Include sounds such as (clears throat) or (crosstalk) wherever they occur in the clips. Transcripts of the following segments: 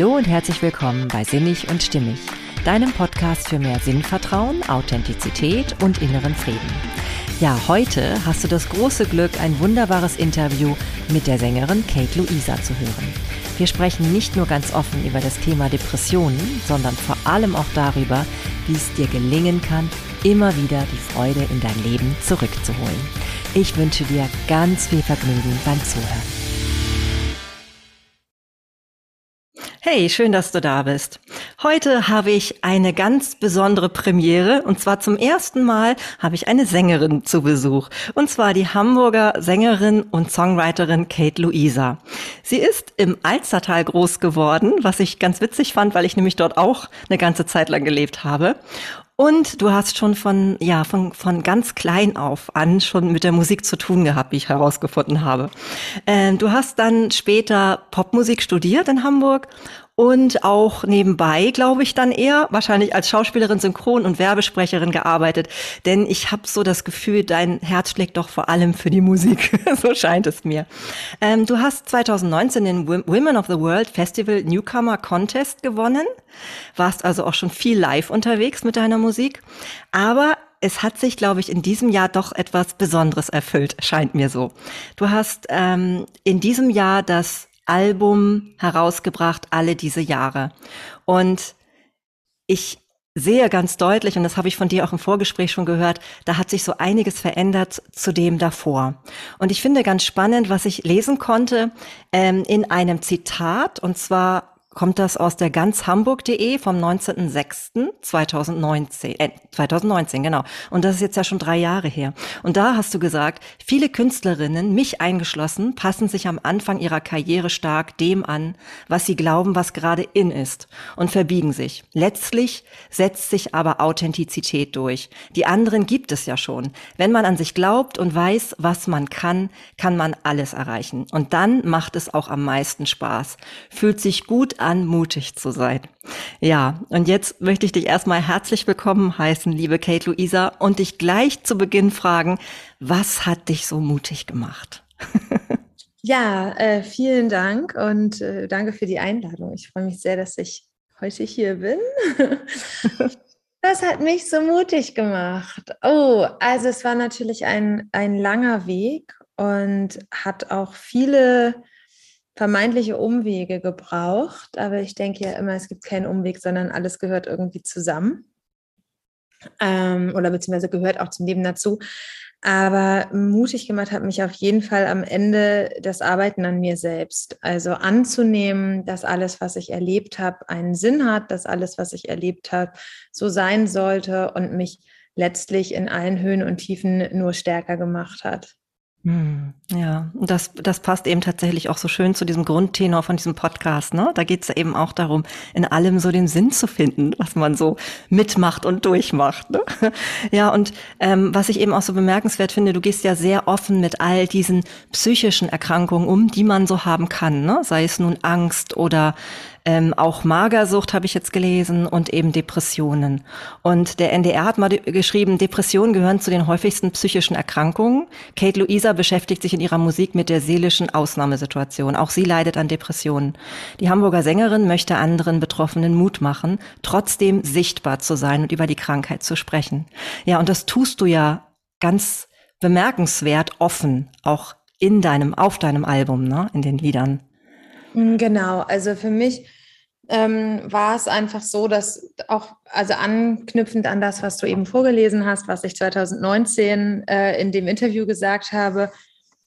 Hallo und herzlich willkommen bei Sinnig und Stimmig, deinem Podcast für mehr Sinnvertrauen, Authentizität und inneren Frieden. Ja, heute hast du das große Glück, ein wunderbares Interview mit der Sängerin Kate Luisa zu hören. Wir sprechen nicht nur ganz offen über das Thema Depressionen, sondern vor allem auch darüber, wie es dir gelingen kann, immer wieder die Freude in dein Leben zurückzuholen. Ich wünsche dir ganz viel Vergnügen beim Zuhören. Hey, schön, dass du da bist. Heute habe ich eine ganz besondere Premiere und zwar zum ersten Mal habe ich eine Sängerin zu Besuch und zwar die Hamburger Sängerin und Songwriterin Kate Luisa. Sie ist im Alstertal groß geworden, was ich ganz witzig fand, weil ich nämlich dort auch eine ganze Zeit lang gelebt habe und du hast schon von, ja, von, von ganz klein auf an schon mit der Musik zu tun gehabt, wie ich herausgefunden habe. Ähm, du hast dann später Popmusik studiert in Hamburg und auch nebenbei, glaube ich, dann eher wahrscheinlich als Schauspielerin, Synchron- und Werbesprecherin gearbeitet. Denn ich habe so das Gefühl, dein Herz schlägt doch vor allem für die Musik. (laughs) so scheint es mir. Ähm, du hast 2019 den Women of the World Festival Newcomer Contest gewonnen, warst also auch schon viel live unterwegs mit deiner Musik. Aber es hat sich, glaube ich, in diesem Jahr doch etwas Besonderes erfüllt, scheint mir so. Du hast ähm, in diesem Jahr das Album herausgebracht, alle diese Jahre. Und ich sehe ganz deutlich, und das habe ich von dir auch im Vorgespräch schon gehört, da hat sich so einiges verändert zu dem davor. Und ich finde ganz spannend, was ich lesen konnte ähm, in einem Zitat, und zwar kommt das aus der ganzhamburg.de vom 19.06.2019, äh, 2019, genau. Und das ist jetzt ja schon drei Jahre her. Und da hast du gesagt, viele Künstlerinnen, mich eingeschlossen, passen sich am Anfang ihrer Karriere stark dem an, was sie glauben, was gerade in ist und verbiegen sich. Letztlich setzt sich aber Authentizität durch. Die anderen gibt es ja schon. Wenn man an sich glaubt und weiß, was man kann, kann man alles erreichen. Und dann macht es auch am meisten Spaß. Fühlt sich gut an, mutig zu sein. Ja, und jetzt möchte ich dich erstmal herzlich willkommen heißen, liebe Kate Luisa, und dich gleich zu Beginn fragen, was hat dich so mutig gemacht? (laughs) ja, äh, vielen Dank und äh, danke für die Einladung. Ich freue mich sehr, dass ich heute hier bin. (laughs) Das hat mich so mutig gemacht. Oh, also es war natürlich ein, ein langer Weg und hat auch viele vermeintliche Umwege gebraucht, aber ich denke ja immer, es gibt keinen Umweg, sondern alles gehört irgendwie zusammen. Ähm, oder beziehungsweise gehört auch zum Leben dazu. Aber mutig gemacht hat mich auf jeden Fall am Ende das Arbeiten an mir selbst. Also anzunehmen, dass alles, was ich erlebt habe, einen Sinn hat, dass alles, was ich erlebt habe, so sein sollte und mich letztlich in allen Höhen und Tiefen nur stärker gemacht hat. Hm, ja, das, das passt eben tatsächlich auch so schön zu diesem Grundtenor von diesem Podcast. Ne? Da geht es ja eben auch darum, in allem so den Sinn zu finden, was man so mitmacht und durchmacht. Ne? (laughs) Ja, und ähm, was ich eben auch so bemerkenswert finde, du gehst ja sehr offen mit all diesen psychischen Erkrankungen um, die man so haben kann. Ne? Sei es nun Angst oder ähm, auch Magersucht habe ich jetzt gelesen und eben Depressionen. Und der NDR hat mal geschrieben, Depressionen gehören zu den häufigsten psychischen Erkrankungen. Kate Luisa beschäftigt sich in ihrer Musik mit der seelischen Ausnahmesituation. Auch sie leidet an Depressionen. Die Hamburger Sängerin möchte anderen Betroffenen Mut machen, trotzdem sichtbar zu sein und über die Krankheit zu sprechen. Ja, und das tust du ja ganz bemerkenswert offen, auch in deinem, auf deinem Album, ne, in den Liedern. Mm, genau, also für mich ähm, war es einfach so, dass auch, also anknüpfend an das, was du eben vorgelesen hast, was ich 2019 äh, in dem Interview gesagt habe,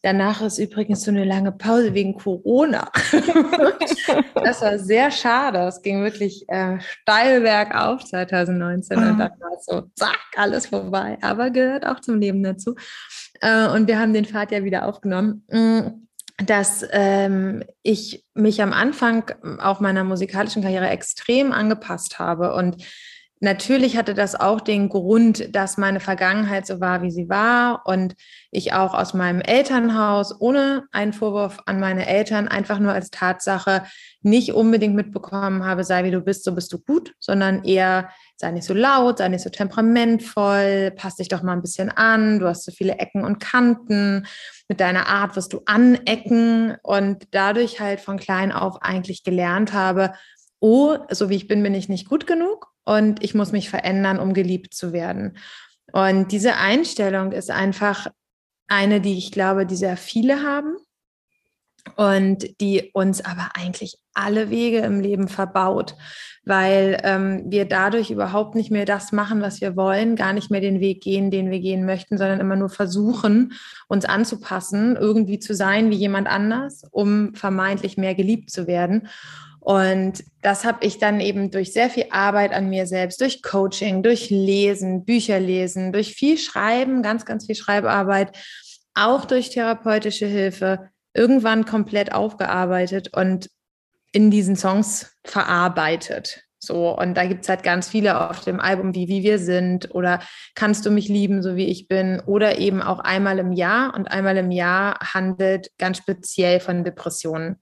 danach ist übrigens so eine lange Pause wegen Corona. (laughs) das war sehr schade. Es ging wirklich äh, steil bergauf 2019 und dann war es so, zack, alles vorbei, aber gehört auch zum Leben dazu. Äh, und wir haben den Pfad ja wieder aufgenommen. Dass ähm, ich mich am Anfang auch meiner musikalischen Karriere extrem angepasst habe. Und natürlich hatte das auch den Grund, dass meine Vergangenheit so war, wie sie war und ich auch aus meinem Elternhaus ohne einen Vorwurf an meine Eltern einfach nur als Tatsache nicht unbedingt mitbekommen habe, sei wie du bist, so bist du gut, sondern eher sei nicht so laut, sei nicht so temperamentvoll, pass dich doch mal ein bisschen an, du hast so viele Ecken und Kanten, mit deiner Art wirst du anecken und dadurch halt von klein auf eigentlich gelernt habe, oh, so wie ich bin, bin ich nicht gut genug und ich muss mich verändern, um geliebt zu werden. Und diese Einstellung ist einfach eine, die ich glaube, die sehr viele haben und die uns aber eigentlich alle Wege im Leben verbaut, weil ähm, wir dadurch überhaupt nicht mehr das machen, was wir wollen, gar nicht mehr den Weg gehen, den wir gehen möchten, sondern immer nur versuchen, uns anzupassen, irgendwie zu sein wie jemand anders, um vermeintlich mehr geliebt zu werden. Und das habe ich dann eben durch sehr viel Arbeit an mir selbst, durch Coaching, durch Lesen, Bücher lesen, durch viel Schreiben, ganz, ganz viel Schreibarbeit, auch durch therapeutische Hilfe, irgendwann komplett aufgearbeitet und in diesen Songs verarbeitet. So, und da gibt es halt ganz viele auf dem Album, wie Wie wir sind oder Kannst du mich lieben, so wie ich bin, oder eben auch einmal im Jahr. Und einmal im Jahr handelt ganz speziell von Depressionen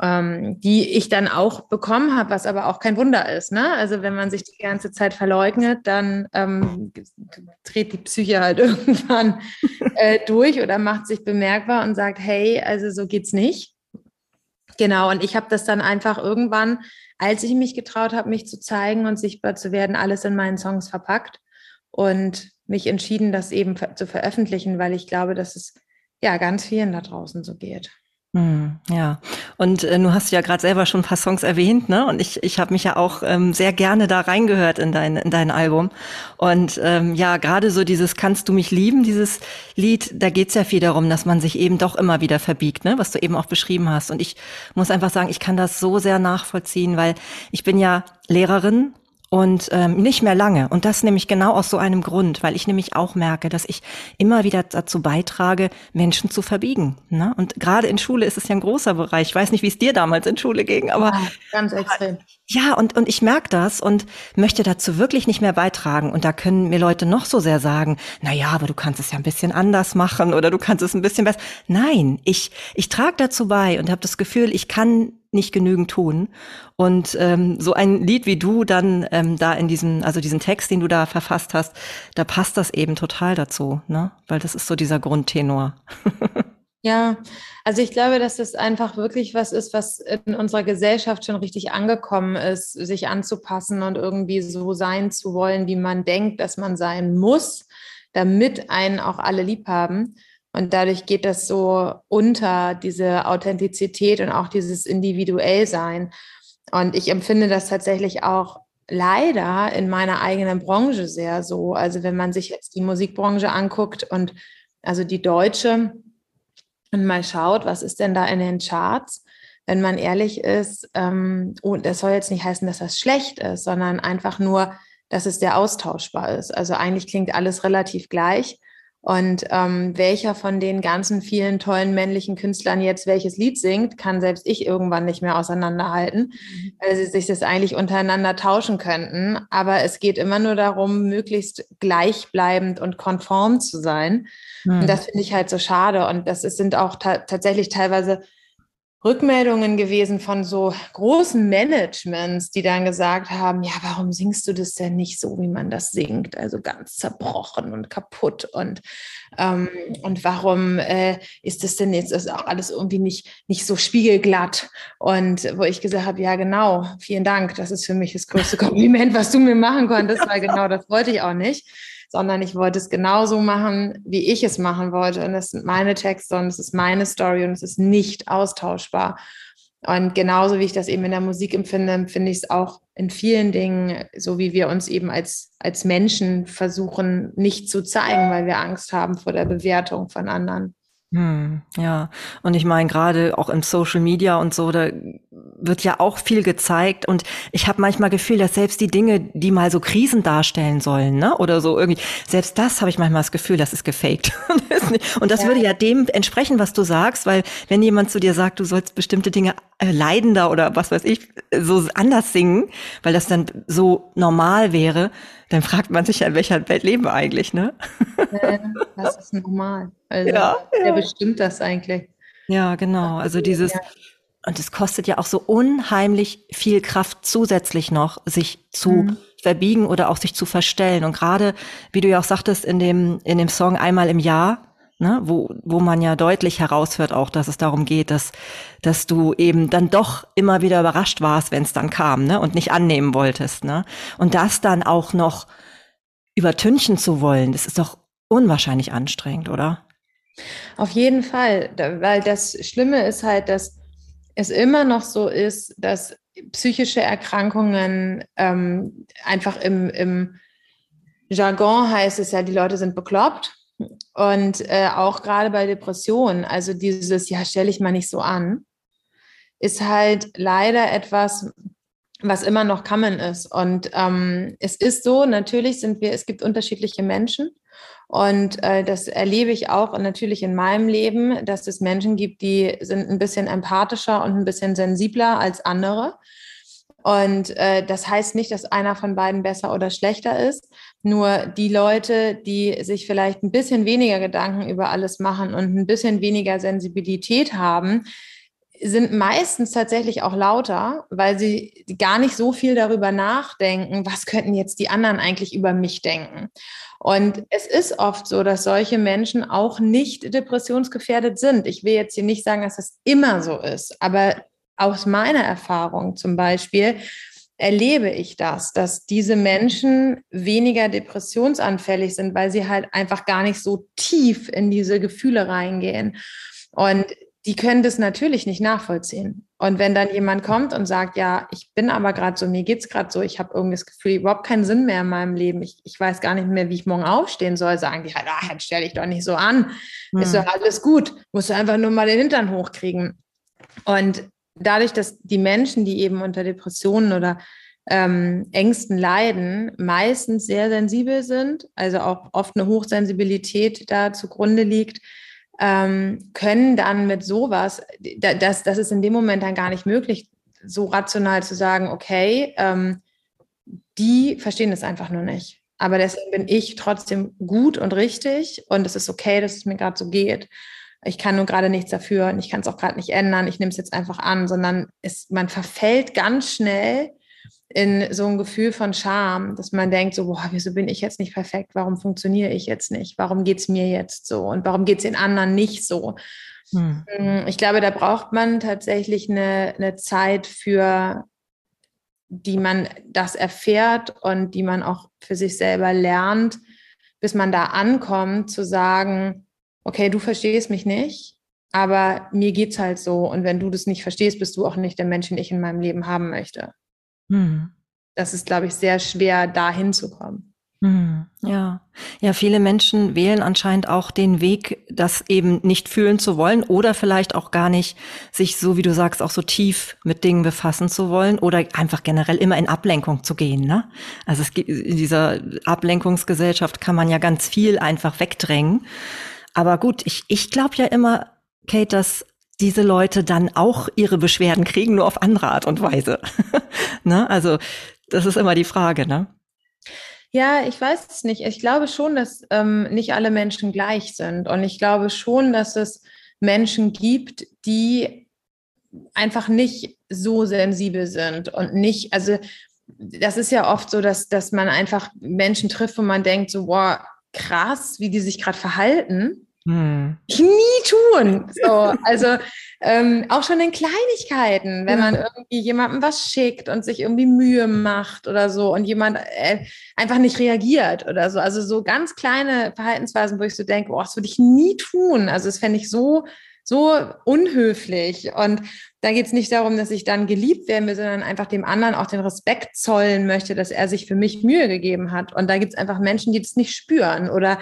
ähm, die ich dann auch bekommen habe, was aber auch kein Wunder ist. Ne? Also wenn man sich die ganze Zeit verleugnet, dann ähm, dreht die Psyche halt (laughs) irgendwann äh, durch oder macht sich bemerkbar und sagt, hey, also so geht's nicht. Genau, und ich habe das dann einfach irgendwann, als ich mich getraut habe, mich zu zeigen und sichtbar zu werden, alles in meinen Songs verpackt und mich entschieden, das eben zu veröffentlichen, weil ich glaube, dass es ja ganz vielen da draußen so geht. Hm, ja, und äh, du hast ja gerade selber schon ein paar Songs erwähnt, ne? Und ich, ich habe mich ja auch ähm, sehr gerne da reingehört in dein, in dein Album. Und ähm, ja, gerade so dieses Kannst du mich lieben, dieses Lied, da geht's ja viel darum, dass man sich eben doch immer wieder verbiegt, ne? Was du eben auch beschrieben hast. Und ich muss einfach sagen, ich kann das so sehr nachvollziehen, weil ich bin ja Lehrerin und ähm, nicht mehr lange. Und das nämlich genau aus so einem Grund, weil ich nämlich auch merke, dass ich immer wieder dazu beitrage, Menschen zu verbiegen. Ne? Und gerade in Schule ist es ja ein großer Bereich. Ich weiß nicht, wie es dir damals in Schule ging, aber ja, ganz extrem. Ja, und, und ich merke das und möchte dazu wirklich nicht mehr beitragen. Und da können mir Leute noch so sehr sagen, na ja, aber du kannst es ja ein bisschen anders machen oder du kannst es ein bisschen besser. Nein, ich, ich trage dazu bei und habe das Gefühl, ich kann nicht genügend tun. Und ähm, so ein Lied wie du dann ähm, da in diesem, also diesen Text, den du da verfasst hast, da passt das eben total dazu, ne? Weil das ist so dieser Grundtenor. (laughs) Ja, also ich glaube, dass das einfach wirklich was ist, was in unserer Gesellschaft schon richtig angekommen ist, sich anzupassen und irgendwie so sein zu wollen, wie man denkt, dass man sein muss, damit einen auch alle lieb haben. Und dadurch geht das so unter, diese Authentizität und auch dieses Individuellsein. Und ich empfinde das tatsächlich auch leider in meiner eigenen Branche sehr so. Also wenn man sich jetzt die Musikbranche anguckt und also die deutsche und mal schaut, was ist denn da in den Charts, wenn man ehrlich ist, ähm, und das soll jetzt nicht heißen, dass das schlecht ist, sondern einfach nur, dass es sehr austauschbar ist. Also eigentlich klingt alles relativ gleich. Und ähm, welcher von den ganzen vielen tollen männlichen Künstlern jetzt welches Lied singt, kann selbst ich irgendwann nicht mehr auseinanderhalten, mhm. weil sie sich das eigentlich untereinander tauschen könnten. Aber es geht immer nur darum, möglichst gleichbleibend und konform zu sein. Mhm. Und das finde ich halt so schade. Und das ist, sind auch ta tatsächlich teilweise Rückmeldungen gewesen von so großen Managements, die dann gesagt haben, ja, warum singst du das denn nicht so, wie man das singt? Also ganz zerbrochen und kaputt und, ähm, und warum äh, ist das denn jetzt ist auch alles irgendwie nicht, nicht so spiegelglatt? Und wo ich gesagt habe, ja, genau, vielen Dank, das ist für mich das größte (laughs) Kompliment, was du mir machen konntest, weil genau das wollte ich auch nicht sondern ich wollte es genauso machen, wie ich es machen wollte. Und das sind meine Texte und es ist meine Story und es ist nicht austauschbar. Und genauso wie ich das eben in der Musik empfinde, empfinde ich es auch in vielen Dingen, so wie wir uns eben als, als Menschen versuchen, nicht zu zeigen, weil wir Angst haben vor der Bewertung von anderen. Hm, ja, und ich meine gerade auch im Social Media und so, da wird ja auch viel gezeigt und ich habe manchmal Gefühl, dass selbst die Dinge, die mal so Krisen darstellen sollen, ne, oder so irgendwie, selbst das habe ich manchmal das Gefühl, das ist gefaked. (laughs) und das ja. würde ja dem entsprechen, was du sagst, weil wenn jemand zu dir sagt, du sollst bestimmte Dinge äh, leidender oder was weiß ich, so anders singen, weil das dann so normal wäre, dann fragt man sich ja, in welcher Welt leben wir eigentlich, ne? das ist normal. Also, ja, wer ja. bestimmt das eigentlich? Ja, genau. Also dieses, ja. und es kostet ja auch so unheimlich viel Kraft zusätzlich noch, sich zu mhm. verbiegen oder auch sich zu verstellen. Und gerade, wie du ja auch sagtest, in dem, in dem Song einmal im Jahr, ne, wo, wo man ja deutlich heraushört auch, dass es darum geht, dass, dass du eben dann doch immer wieder überrascht warst, wenn es dann kam, ne, und nicht annehmen wolltest, ne. Und das dann auch noch übertünchen zu wollen, das ist doch unwahrscheinlich anstrengend, oder? Auf jeden Fall, weil das Schlimme ist halt, dass es immer noch so ist, dass psychische Erkrankungen ähm, einfach im, im Jargon heißt es ja, die Leute sind bekloppt. Und äh, auch gerade bei Depressionen, also dieses, ja, stelle ich mal nicht so an, ist halt leider etwas, was immer noch common ist. Und ähm, es ist so, natürlich sind wir, es gibt unterschiedliche Menschen. Und äh, das erlebe ich auch natürlich in meinem Leben, dass es Menschen gibt, die sind ein bisschen empathischer und ein bisschen sensibler als andere. Und äh, das heißt nicht, dass einer von beiden besser oder schlechter ist. Nur die Leute, die sich vielleicht ein bisschen weniger Gedanken über alles machen und ein bisschen weniger Sensibilität haben, sind meistens tatsächlich auch lauter, weil sie gar nicht so viel darüber nachdenken, was könnten jetzt die anderen eigentlich über mich denken. Und es ist oft so, dass solche Menschen auch nicht depressionsgefährdet sind. Ich will jetzt hier nicht sagen, dass das immer so ist, aber aus meiner Erfahrung zum Beispiel erlebe ich das, dass diese Menschen weniger depressionsanfällig sind, weil sie halt einfach gar nicht so tief in diese Gefühle reingehen. Und die können das natürlich nicht nachvollziehen. Und wenn dann jemand kommt und sagt, ja, ich bin aber gerade so, mir geht's gerade so, ich habe irgendwie das Gefühl, überhaupt keinen Sinn mehr in meinem Leben, ich, ich weiß gar nicht mehr, wie ich morgen aufstehen soll, sagen die halt, ah, jetzt stell dich doch nicht so an, hm. ist doch alles gut, musst du einfach nur mal den Hintern hochkriegen. Und dadurch, dass die Menschen, die eben unter Depressionen oder ähm, Ängsten leiden, meistens sehr sensibel sind, also auch oft eine Hochsensibilität da zugrunde liegt, ähm, können dann mit sowas, das, das ist in dem Moment dann gar nicht möglich, so rational zu sagen, okay, ähm, die verstehen das einfach nur nicht. Aber deswegen bin ich trotzdem gut und richtig und es ist okay, dass es mir gerade so geht ich kann nur gerade nichts dafür und ich kann es auch gerade nicht ändern, ich nehme es jetzt einfach an, sondern es, man verfällt ganz schnell in so ein Gefühl von Scham, dass man denkt, so, boah, wieso bin ich jetzt nicht perfekt? Warum funktioniere ich jetzt nicht? Warum geht es mir jetzt so? Und warum geht es den anderen nicht so? Hm. hm. Ich glaube, da braucht man tatsächlich eine, eine Zeit für, die man das erfährt und die man auch für sich selber lernt, bis man da ankommt, zu sagen, okay, du verstehst mich nicht, aber mir geht's halt so. Und wenn du das nicht verstehst, bist du auch nicht der Mensch, den ich in meinem Leben haben möchte. Hm. Das ist, glaube ich, sehr schwer, da hinzukommen. Hm, ja, ja, viele Menschen wählen anscheinend auch den Weg, das eben nicht fühlen zu wollen oder vielleicht auch gar nicht sich so, wie du sagst, auch so tief mit Dingen befassen zu wollen oder einfach generell immer in Ablenkung zu gehen. Ne? Also es gibt in dieser Ablenkungsgesellschaft kann man ja ganz viel einfach wegdrängen. Aber gut, ich, ich glaube ja immer, Kate, dass diese Leute dann auch ihre Beschwerden kriegen, nur auf andere Art und Weise. (laughs) ne? Also das ist immer die Frage, ne? Ja, ich weiß es nicht. Ich glaube schon, dass ähm, nicht alle Menschen gleich sind. Und ich glaube schon, dass es Menschen gibt, die einfach nicht so sensibel sind und nicht, also das ist ja oft so, dass, dass man einfach Menschen trifft, wo man denkt, so, boah, krass, wie die sich gerade verhalten. Hm. Ich nie tun. So, also ähm, auch schon in Kleinigkeiten, wenn man irgendwie jemandem was schickt und sich irgendwie Mühe macht oder so und jemand äh, einfach nicht reagiert oder so. Also so ganz kleine Verhaltensweisen, wo ich so denke, boah, das würde ich nie tun. Also das fände ich so, so unhöflich. Und da geht es nicht darum, dass ich dann geliebt werden will, sondern einfach dem anderen auch den Respekt zollen möchte, dass er sich für mich Mühe gegeben hat. Und da gibt es einfach Menschen, die das nicht spüren. Oder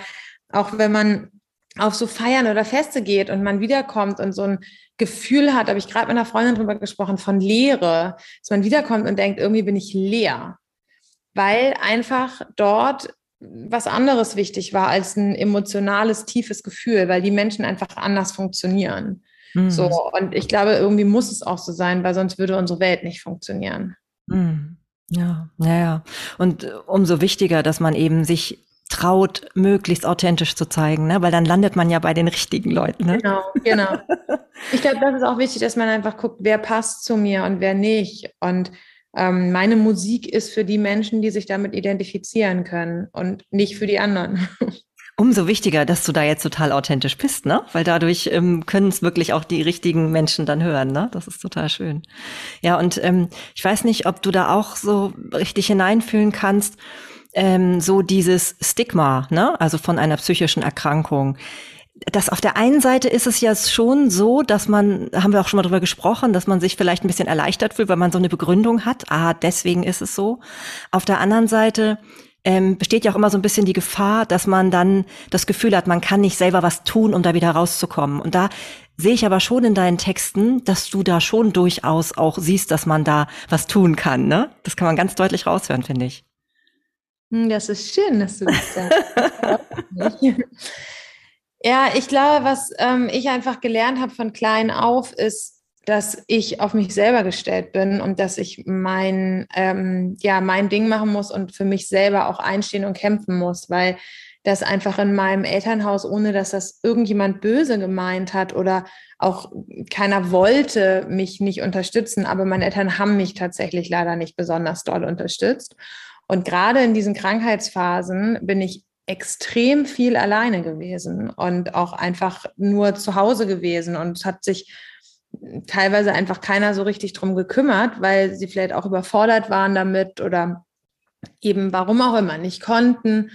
auch wenn man auf so Feiern oder Feste geht und man wiederkommt und so ein Gefühl hat, habe ich gerade mit einer Freundin drüber gesprochen, von Leere, dass man wiederkommt und denkt, irgendwie bin ich leer. Weil einfach dort was anderes wichtig war als ein emotionales, tiefes Gefühl, weil die Menschen einfach anders funktionieren. Mhm. So, und ich glaube, irgendwie muss es auch so sein, weil sonst würde unsere Welt nicht funktionieren. Mhm. Ja, ja, ja. Und äh, umso wichtiger, dass man eben sich traut, möglichst authentisch zu zeigen, ne? weil dann landet man ja bei den richtigen Leuten. Ne? Genau, genau. (laughs) Ich glaube, das ist auch wichtig, dass man einfach guckt, wer passt zu mir und wer nicht. Und ähm, meine Musik ist für die Menschen, die sich damit identifizieren können und nicht für die anderen. (laughs) Umso wichtiger, dass du da jetzt total authentisch bist, ne? Weil dadurch ähm, können es wirklich auch die richtigen Menschen dann hören, ne? Das ist total schön. Ja, und ähm, ich weiß nicht, ob du da auch so richtig hineinfühlen kannst, ähm, so dieses Stigma, ne? Also von einer psychischen Erkrankung das auf der einen Seite ist es ja schon so, dass man, haben wir auch schon mal drüber gesprochen, dass man sich vielleicht ein bisschen erleichtert fühlt, weil man so eine Begründung hat. Ah, deswegen ist es so. Auf der anderen Seite ähm, besteht ja auch immer so ein bisschen die Gefahr, dass man dann das Gefühl hat, man kann nicht selber was tun, um da wieder rauszukommen. Und da sehe ich aber schon in deinen Texten, dass du da schon durchaus auch siehst, dass man da was tun kann. Ne? Das kann man ganz deutlich raushören, finde ich. Hm, das ist schön, dass du das sagst. (laughs) ja, ich glaube, was ähm, ich einfach gelernt habe von klein auf, ist, dass ich auf mich selber gestellt bin und dass ich mein, ähm, ja, mein Ding machen muss und für mich selber auch einstehen und kämpfen muss, weil das einfach in meinem Elternhaus, ohne dass das irgendjemand böse gemeint hat oder auch keiner wollte mich nicht unterstützen, aber meine Eltern haben mich tatsächlich leider nicht besonders doll unterstützt. Und gerade in diesen Krankheitsphasen bin ich extrem viel alleine gewesen und auch einfach nur zu Hause gewesen und es hat sich teilweise einfach keiner so richtig drum gekümmert, weil sie vielleicht auch überfordert waren damit oder eben warum auch immer nicht konnten.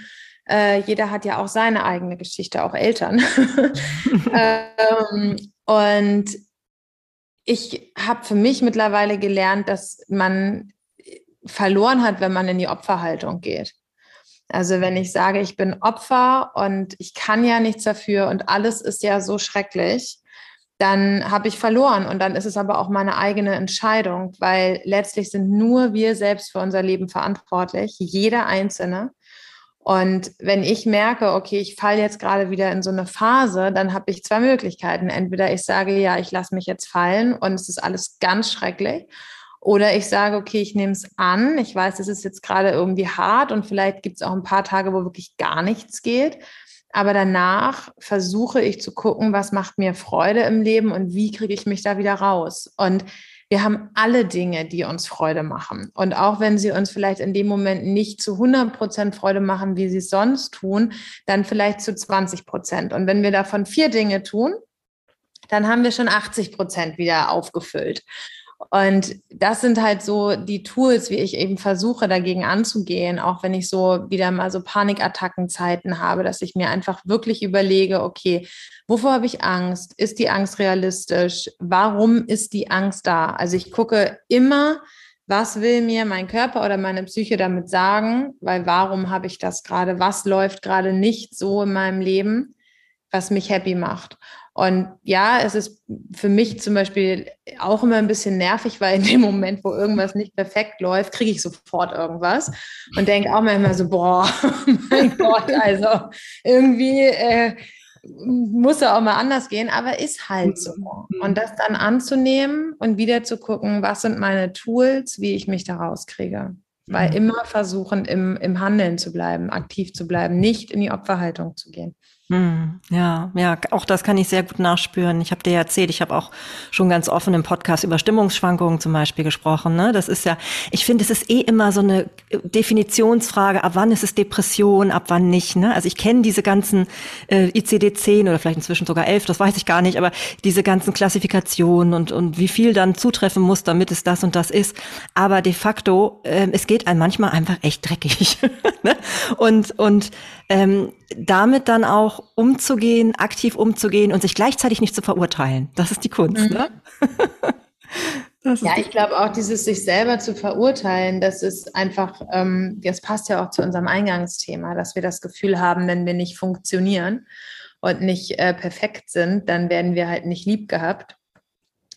Äh, jeder hat ja auch seine eigene Geschichte, auch Eltern. (laughs) ähm, und ich habe für mich mittlerweile gelernt, dass man verloren hat, wenn man in die Opferhaltung geht. Also wenn ich sage, ich bin Opfer und ich kann ja nichts dafür und alles ist ja so schrecklich, dann habe ich verloren. Und dann ist es aber auch meine eigene Entscheidung, weil letztlich sind nur wir selbst für unser Leben verantwortlich, jeder Einzelne. Und wenn ich merke, okay, ich falle jetzt gerade wieder in so eine Phase, dann habe ich zwei Möglichkeiten. Entweder ich sage, ja, ich lasse mich jetzt fallen und es ist alles ganz schrecklich. Oder ich sage, okay, ich nehme es an. Ich weiß, es ist jetzt gerade irgendwie hart und vielleicht gibt es auch ein paar Tage, wo wirklich gar nichts geht. Aber danach versuche ich zu gucken, was macht mir Freude im Leben und wie kriege ich mich da wieder raus. Und wir haben alle Dinge, die uns Freude machen. Und auch wenn sie uns vielleicht in dem Moment nicht zu 100 Prozent Freude machen, wie sie es sonst tun, dann vielleicht zu 20 Prozent. Und wenn wir davon vier Dinge tun, dann haben wir schon 80 Prozent wieder aufgefüllt. Und das sind halt so die Tools, wie ich eben versuche, dagegen anzugehen, auch wenn ich so wieder mal so Panikattackenzeiten habe, dass ich mir einfach wirklich überlege, okay, wovor habe ich Angst? Ist die Angst realistisch? Warum ist die Angst da? Also ich gucke immer, was will mir mein Körper oder meine Psyche damit sagen? Weil warum habe ich das gerade? Was läuft gerade nicht so in meinem Leben, was mich happy macht? Und ja, es ist für mich zum Beispiel auch immer ein bisschen nervig, weil in dem Moment, wo irgendwas nicht perfekt läuft, kriege ich sofort irgendwas und denke auch manchmal so, boah, (laughs) mein Gott, also irgendwie äh, muss er auch mal anders gehen, aber ist halt so. Mhm. Und das dann anzunehmen und wieder zu gucken, was sind meine Tools, wie ich mich da rauskriege. Weil mhm. immer versuchen, im, im Handeln zu bleiben, aktiv zu bleiben, nicht in die Opferhaltung zu gehen. Hm, ja, ja, auch das kann ich sehr gut nachspüren. Ich habe dir erzählt, ich habe auch schon ganz offen im Podcast über Stimmungsschwankungen zum Beispiel gesprochen. Ne? Das ist ja, ich finde, es ist eh immer so eine Definitionsfrage, ab wann ist es Depression, ab wann nicht. Ne? Also ich kenne diese ganzen äh, ICD-10 oder vielleicht inzwischen sogar 11, das weiß ich gar nicht, aber diese ganzen Klassifikationen und, und wie viel dann zutreffen muss, damit es das und das ist. Aber de facto, äh, es geht einem manchmal einfach echt dreckig. (laughs) ne? Und, und ähm, damit dann auch umzugehen, aktiv umzugehen und sich gleichzeitig nicht zu verurteilen. Das ist die Kunst. Mhm. Ne? (laughs) ja, ich glaube auch dieses sich selber zu verurteilen, das ist einfach, ähm, das passt ja auch zu unserem Eingangsthema, dass wir das Gefühl haben, wenn wir nicht funktionieren und nicht äh, perfekt sind, dann werden wir halt nicht lieb gehabt.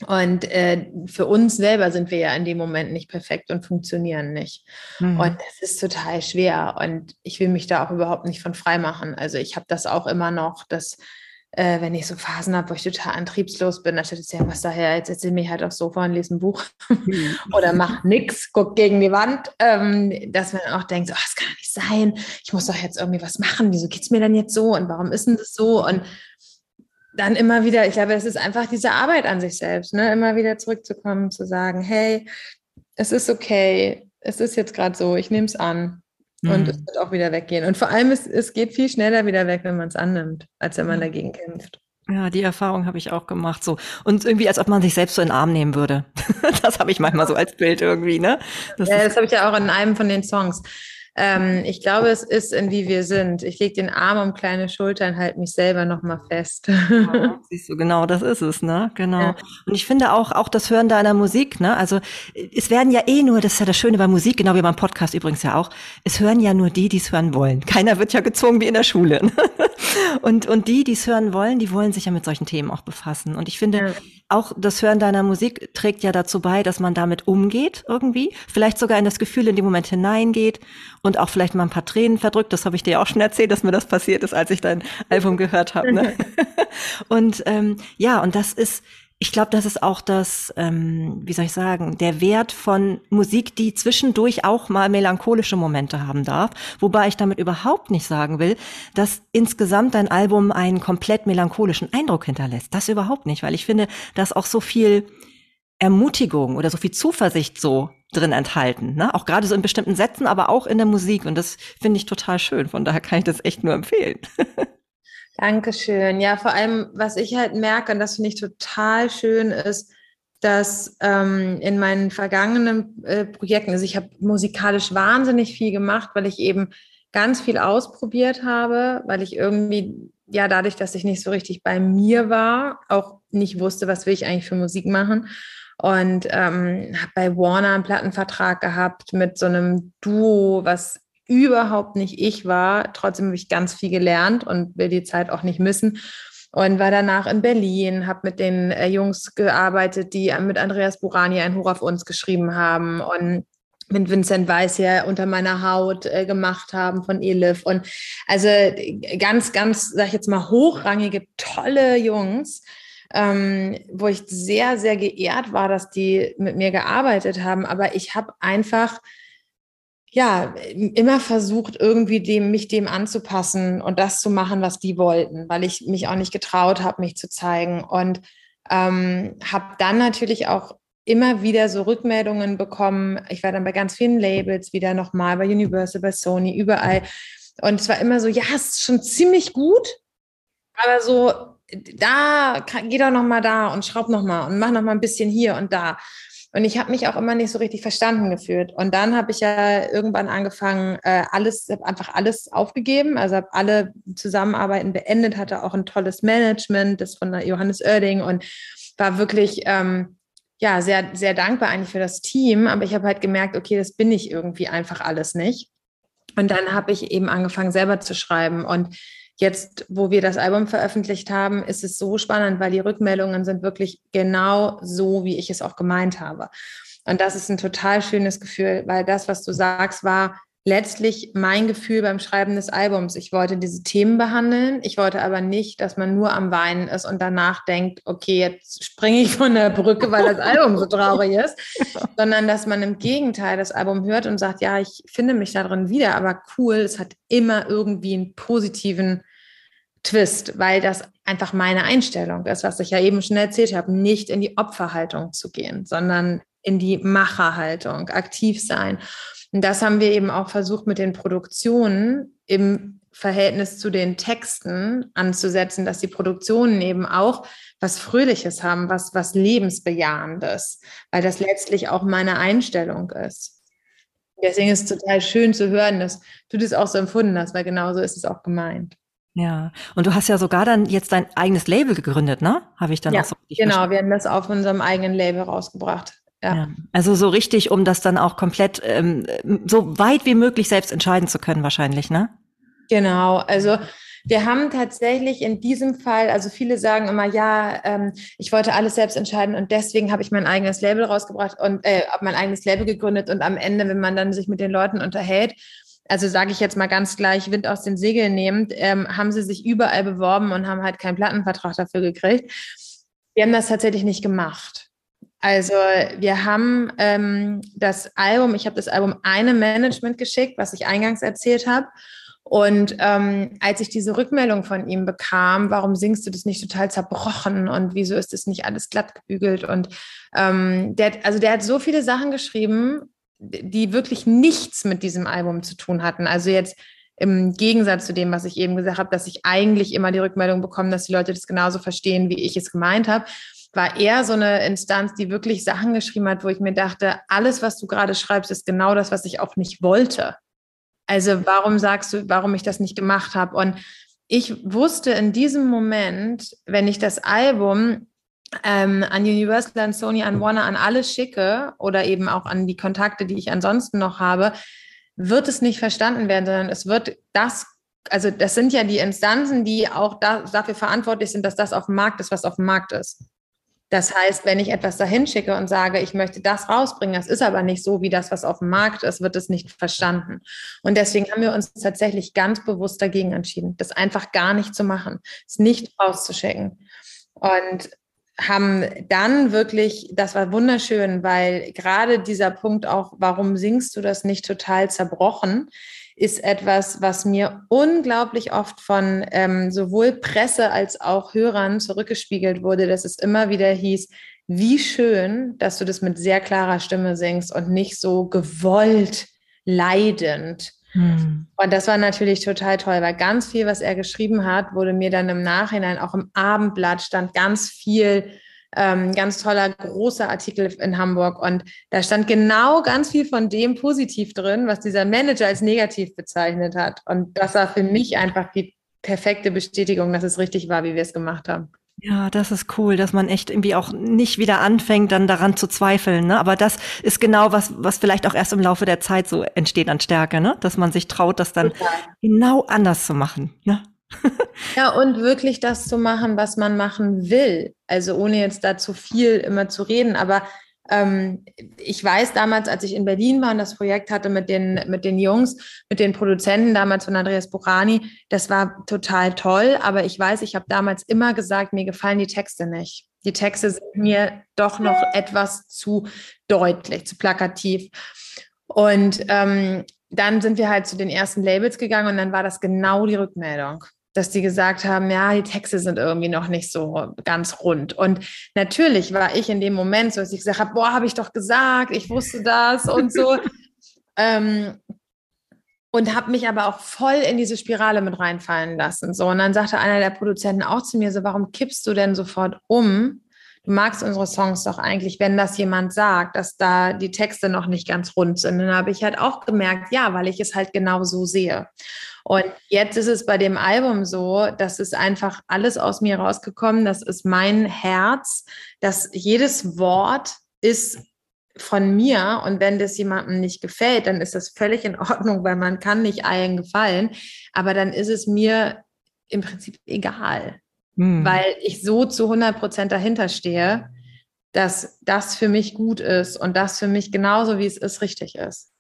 Und äh, für uns selber sind wir ja in dem Moment nicht perfekt und funktionieren nicht. Mhm. Und das ist total schwer. Und ich will mich da auch überhaupt nicht von frei machen. Also ich habe das auch immer noch, dass äh, wenn ich so Phasen habe, wo ich total antriebslos bin, dann steht es ja, was daher, jetzt erzähl mich halt aufs Sofa und lese ein Buch mhm. (laughs) oder mach nix, guck gegen die Wand, ähm, dass man auch denkt, so, oh, das kann nicht sein, ich muss doch jetzt irgendwie was machen, wieso geht es mir denn jetzt so und warum ist denn das so? Und dann immer wieder, ich glaube, es ist einfach diese Arbeit an sich selbst, ne? immer wieder zurückzukommen, zu sagen, hey, es ist okay, es ist jetzt gerade so, ich nehme es an. Und mhm. es wird auch wieder weggehen. Und vor allem, es, es geht viel schneller wieder weg, wenn man es annimmt, als wenn man dagegen kämpft. Ja, die Erfahrung habe ich auch gemacht. So und irgendwie, als ob man sich selbst so in den Arm nehmen würde. (laughs) das habe ich manchmal so als Bild irgendwie, ne? Das ja, das habe ich ja auch in einem von den Songs. Ähm, ich glaube, es ist in wie wir sind. Ich lege den Arm um kleine Schultern, halte mich selber nochmal fest. Ja, (laughs) siehst du, genau, das ist es, ne? Genau. Ja. Und ich finde auch, auch das Hören deiner Musik, ne? Also es werden ja eh nur, das ist ja das Schöne bei Musik, genau wie beim Podcast übrigens ja auch, es hören ja nur die, die es hören wollen. (laughs) Keiner wird ja gezwungen wie in der Schule. Ne? (laughs) Und, und die, die es hören wollen, die wollen sich ja mit solchen Themen auch befassen. Und ich finde, ja auch das Hören deiner Musik trägt ja dazu bei, dass man damit umgeht irgendwie, vielleicht sogar in das Gefühl in dem Moment hineingeht und auch vielleicht mal ein paar Tränen verdrückt. Das habe ich dir auch schon erzählt, dass mir das passiert ist, als ich dein Album gehört habe. Ne? (laughs) und ähm, ja, und das ist ich glaube, das ist auch das, ähm, wie soll ich sagen, der Wert von Musik, die zwischendurch auch mal melancholische Momente haben darf. Wobei ich damit überhaupt nicht sagen will, dass insgesamt dein Album einen komplett melancholischen Eindruck hinterlässt. Das überhaupt nicht, weil ich finde, dass auch so viel Ermutigung oder so viel Zuversicht so drin enthalten. Ne? Auch gerade so in bestimmten Sätzen, aber auch in der Musik. Und das finde ich total schön. Von daher kann ich das echt nur empfehlen. (laughs) Dankeschön. Ja, vor allem, was ich halt merke, und das finde ich total schön, ist, dass ähm, in meinen vergangenen äh, Projekten, also ich habe musikalisch wahnsinnig viel gemacht, weil ich eben ganz viel ausprobiert habe, weil ich irgendwie, ja, dadurch, dass ich nicht so richtig bei mir war, auch nicht wusste, was will ich eigentlich für Musik machen. Und ähm, habe bei Warner einen Plattenvertrag gehabt mit so einem Duo, was überhaupt nicht ich war. Trotzdem habe ich ganz viel gelernt und will die Zeit auch nicht missen. Und war danach in Berlin, habe mit den äh, Jungs gearbeitet, die mit Andreas Burani ein Hoch auf uns geschrieben haben und mit Vincent Weiss ja unter meiner Haut äh, gemacht haben von Elif. Und also ganz, ganz, sag ich jetzt mal, hochrangige, tolle Jungs, ähm, wo ich sehr, sehr geehrt war, dass die mit mir gearbeitet haben. Aber ich habe einfach ja, immer versucht, irgendwie dem, mich dem anzupassen und das zu machen, was die wollten, weil ich mich auch nicht getraut habe, mich zu zeigen. Und ähm, habe dann natürlich auch immer wieder so Rückmeldungen bekommen. Ich war dann bei ganz vielen Labels wieder nochmal, bei Universal, bei Sony, überall. Und es war immer so, ja, es ist schon ziemlich gut, aber so, da, geh doch nochmal da und schraub nochmal und mach nochmal ein bisschen hier und da. Und ich habe mich auch immer nicht so richtig verstanden gefühlt. Und dann habe ich ja irgendwann angefangen, äh, alles, einfach alles aufgegeben, also habe alle Zusammenarbeiten beendet, hatte auch ein tolles Management, das von Johannes Oerding und war wirklich ähm, ja sehr, sehr dankbar eigentlich für das Team. Aber ich habe halt gemerkt, okay, das bin ich irgendwie einfach alles nicht. Und dann habe ich eben angefangen, selber zu schreiben. Und Jetzt, wo wir das Album veröffentlicht haben, ist es so spannend, weil die Rückmeldungen sind wirklich genau so, wie ich es auch gemeint habe. Und das ist ein total schönes Gefühl, weil das, was du sagst, war letztlich mein Gefühl beim Schreiben des Albums. Ich wollte diese Themen behandeln. Ich wollte aber nicht, dass man nur am Weinen ist und danach denkt, okay, jetzt springe ich von der Brücke, weil das Album so traurig ist, (laughs) sondern dass man im Gegenteil das Album hört und sagt, ja, ich finde mich darin wieder, aber cool, es hat immer irgendwie einen positiven Twist, weil das einfach meine Einstellung ist, was ich ja eben schon erzählt habe, nicht in die Opferhaltung zu gehen, sondern in die Macherhaltung, aktiv sein. Und das haben wir eben auch versucht mit den Produktionen im Verhältnis zu den Texten anzusetzen, dass die Produktionen eben auch was Fröhliches haben, was, was Lebensbejahendes, weil das letztlich auch meine Einstellung ist. Deswegen ist es total schön zu hören, dass du das auch so empfunden hast, weil genauso ist es auch gemeint. Ja, und du hast ja sogar dann jetzt dein eigenes Label gegründet, ne? Habe ich dann ja, auch so Genau, wir haben das auf unserem eigenen Label rausgebracht. Ja. ja. Also so richtig, um das dann auch komplett ähm, so weit wie möglich selbst entscheiden zu können, wahrscheinlich, ne? Genau, also wir haben tatsächlich in diesem Fall, also viele sagen immer, ja, ähm, ich wollte alles selbst entscheiden und deswegen habe ich mein eigenes Label rausgebracht und äh, mein eigenes Label gegründet und am Ende, wenn man dann sich mit den Leuten unterhält, also sage ich jetzt mal ganz gleich, Wind aus den Segeln nehmend, ähm, haben sie sich überall beworben und haben halt keinen Plattenvertrag dafür gekriegt. Wir haben das tatsächlich nicht gemacht. Also wir haben ähm, das Album, ich habe das Album einem Management geschickt, was ich eingangs erzählt habe. Und ähm, als ich diese Rückmeldung von ihm bekam, warum singst du das nicht total zerbrochen und wieso ist das nicht alles glatt gebügelt? Und ähm, der, also der hat so viele Sachen geschrieben, die wirklich nichts mit diesem Album zu tun hatten. Also jetzt im Gegensatz zu dem, was ich eben gesagt habe, dass ich eigentlich immer die Rückmeldung bekomme, dass die Leute das genauso verstehen, wie ich es gemeint habe, war eher so eine Instanz, die wirklich Sachen geschrieben hat, wo ich mir dachte, alles, was du gerade schreibst, ist genau das, was ich auch nicht wollte. Also warum sagst du, warum ich das nicht gemacht habe? Und ich wusste in diesem Moment, wenn ich das Album ähm, an Universal, an Sony, an Warner, an alle schicke oder eben auch an die Kontakte, die ich ansonsten noch habe, wird es nicht verstanden werden, sondern es wird das, also das sind ja die Instanzen, die auch da, dafür verantwortlich sind, dass das auf dem Markt ist, was auf dem Markt ist. Das heißt, wenn ich etwas dahin schicke und sage, ich möchte das rausbringen, das ist aber nicht so wie das, was auf dem Markt ist, wird es nicht verstanden. Und deswegen haben wir uns tatsächlich ganz bewusst dagegen entschieden, das einfach gar nicht zu machen, es nicht rauszuschicken. Und haben dann wirklich, das war wunderschön, weil gerade dieser Punkt auch, warum singst du das nicht total zerbrochen, ist etwas, was mir unglaublich oft von ähm, sowohl Presse als auch Hörern zurückgespiegelt wurde, dass es immer wieder hieß, wie schön, dass du das mit sehr klarer Stimme singst und nicht so gewollt, leidend. Hm. Und das war natürlich total toll, weil ganz viel, was er geschrieben hat, wurde mir dann im Nachhinein auch im Abendblatt stand ganz viel ähm, ganz toller, großer Artikel in Hamburg. Und da stand genau ganz viel von dem positiv drin, was dieser Manager als negativ bezeichnet hat. Und das war für mich einfach die perfekte Bestätigung, dass es richtig war, wie wir es gemacht haben. Ja, das ist cool, dass man echt irgendwie auch nicht wieder anfängt, dann daran zu zweifeln. Ne? Aber das ist genau was, was vielleicht auch erst im Laufe der Zeit so entsteht an Stärke, ne? dass man sich traut, das dann Total. genau anders zu machen. Ne? (laughs) ja, und wirklich das zu machen, was man machen will. Also ohne jetzt da zu viel immer zu reden, aber ähm, ich weiß damals, als ich in Berlin war und das Projekt hatte mit den, mit den Jungs, mit den Produzenten damals von Andreas Buchani, das war total toll. Aber ich weiß, ich habe damals immer gesagt, mir gefallen die Texte nicht. Die Texte sind mir doch noch etwas zu deutlich, zu plakativ. Und ähm, dann sind wir halt zu den ersten Labels gegangen und dann war das genau die Rückmeldung dass die gesagt haben, ja, die Texte sind irgendwie noch nicht so ganz rund. Und natürlich war ich in dem Moment so, dass ich gesagt habe, boah, habe ich doch gesagt, ich wusste das und so. (laughs) ähm, und habe mich aber auch voll in diese Spirale mit reinfallen lassen. So, und dann sagte einer der Produzenten auch zu mir so, warum kippst du denn sofort um? Du magst unsere Songs doch eigentlich, wenn das jemand sagt, dass da die Texte noch nicht ganz rund sind. Und dann habe ich halt auch gemerkt, ja, weil ich es halt genau so sehe. Und jetzt ist es bei dem Album so, dass es einfach alles aus mir rausgekommen. Das ist mein Herz, dass jedes Wort ist von mir und wenn das jemandem nicht gefällt, dann ist das völlig in Ordnung, weil man kann nicht allen gefallen. Aber dann ist es mir im Prinzip egal, hm. weil ich so zu 100 Prozent dahinter stehe, dass das für mich gut ist und das für mich genauso wie es ist richtig ist.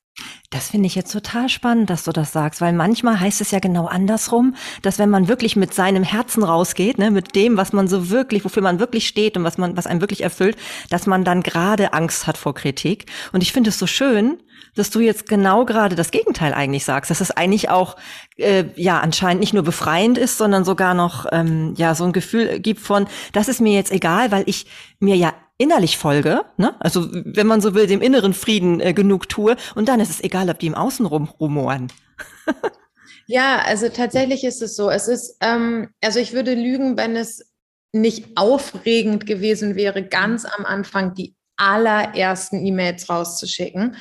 Das finde ich jetzt total spannend, dass du das sagst, weil manchmal heißt es ja genau andersrum, dass wenn man wirklich mit seinem Herzen rausgeht, ne, mit dem, was man so wirklich, wofür man wirklich steht und was man, was einem wirklich erfüllt, dass man dann gerade Angst hat vor Kritik. Und ich finde es so schön, dass du jetzt genau gerade das Gegenteil eigentlich sagst, dass es eigentlich auch äh, ja anscheinend nicht nur befreiend ist, sondern sogar noch ähm, ja so ein Gefühl gibt von, das ist mir jetzt egal, weil ich mir ja innerlich folge, ne? also wenn man so will, dem inneren Frieden äh, genug tue und dann ist es egal, ob die im Außen rum rumoren. (laughs) ja, also tatsächlich ist es so. Es ist, ähm, also ich würde lügen, wenn es nicht aufregend gewesen wäre, ganz am Anfang die allerersten E-Mails rauszuschicken.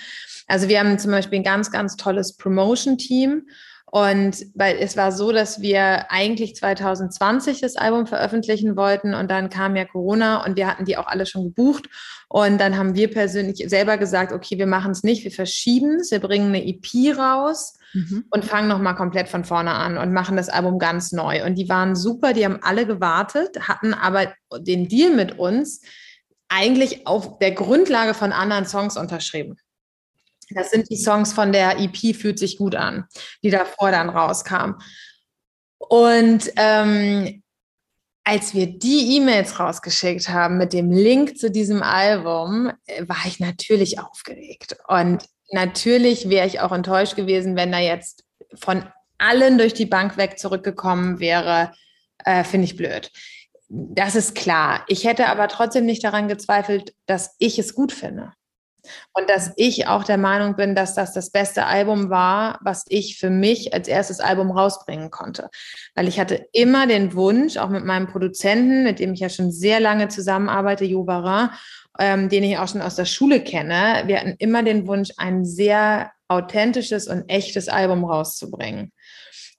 Also wir haben zum Beispiel ein ganz, ganz tolles Promotion-Team und weil es war so, dass wir eigentlich 2020 das Album veröffentlichen wollten und dann kam ja Corona und wir hatten die auch alle schon gebucht. Und dann haben wir persönlich selber gesagt, okay, wir machen es nicht, wir verschieben es, wir bringen eine EP raus mhm. und fangen nochmal komplett von vorne an und machen das Album ganz neu. Und die waren super, die haben alle gewartet, hatten aber den Deal mit uns eigentlich auf der Grundlage von anderen Songs unterschrieben. Das sind die Songs von der EP Fühlt sich gut an, die davor dann rauskam. Und ähm, als wir die E-Mails rausgeschickt haben mit dem Link zu diesem Album, äh, war ich natürlich aufgeregt. Und natürlich wäre ich auch enttäuscht gewesen, wenn da jetzt von allen durch die Bank weg zurückgekommen wäre. Äh, Finde ich blöd. Das ist klar. Ich hätte aber trotzdem nicht daran gezweifelt, dass ich es gut finde. Und dass ich auch der Meinung bin, dass das das beste Album war, was ich für mich als erstes Album rausbringen konnte. Weil ich hatte immer den Wunsch, auch mit meinem Produzenten, mit dem ich ja schon sehr lange zusammenarbeite, Jo Barin, ähm, den ich auch schon aus der Schule kenne, wir hatten immer den Wunsch, ein sehr authentisches und echtes Album rauszubringen.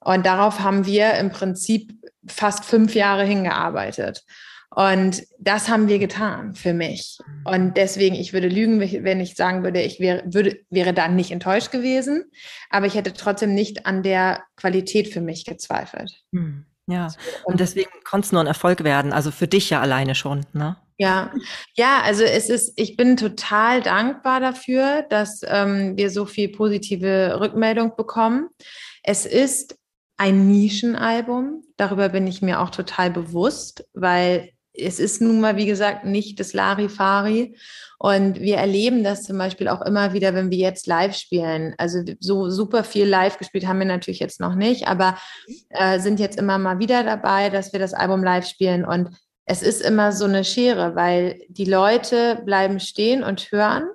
Und darauf haben wir im Prinzip fast fünf Jahre hingearbeitet. Und das haben wir getan für mich. Und deswegen, ich würde lügen, wenn ich sagen würde, ich wäre, würde, wäre dann nicht enttäuscht gewesen. Aber ich hätte trotzdem nicht an der Qualität für mich gezweifelt. Hm, ja, und deswegen konnte es nur ein Erfolg werden. Also für dich ja alleine schon, ne? Ja, ja, also es ist, ich bin total dankbar dafür, dass ähm, wir so viel positive Rückmeldung bekommen. Es ist ein Nischenalbum. Darüber bin ich mir auch total bewusst, weil es ist nun mal, wie gesagt, nicht das Larifari. Und wir erleben das zum Beispiel auch immer wieder, wenn wir jetzt live spielen. Also so super viel live gespielt haben wir natürlich jetzt noch nicht, aber äh, sind jetzt immer mal wieder dabei, dass wir das Album live spielen. Und es ist immer so eine Schere, weil die Leute bleiben stehen und hören.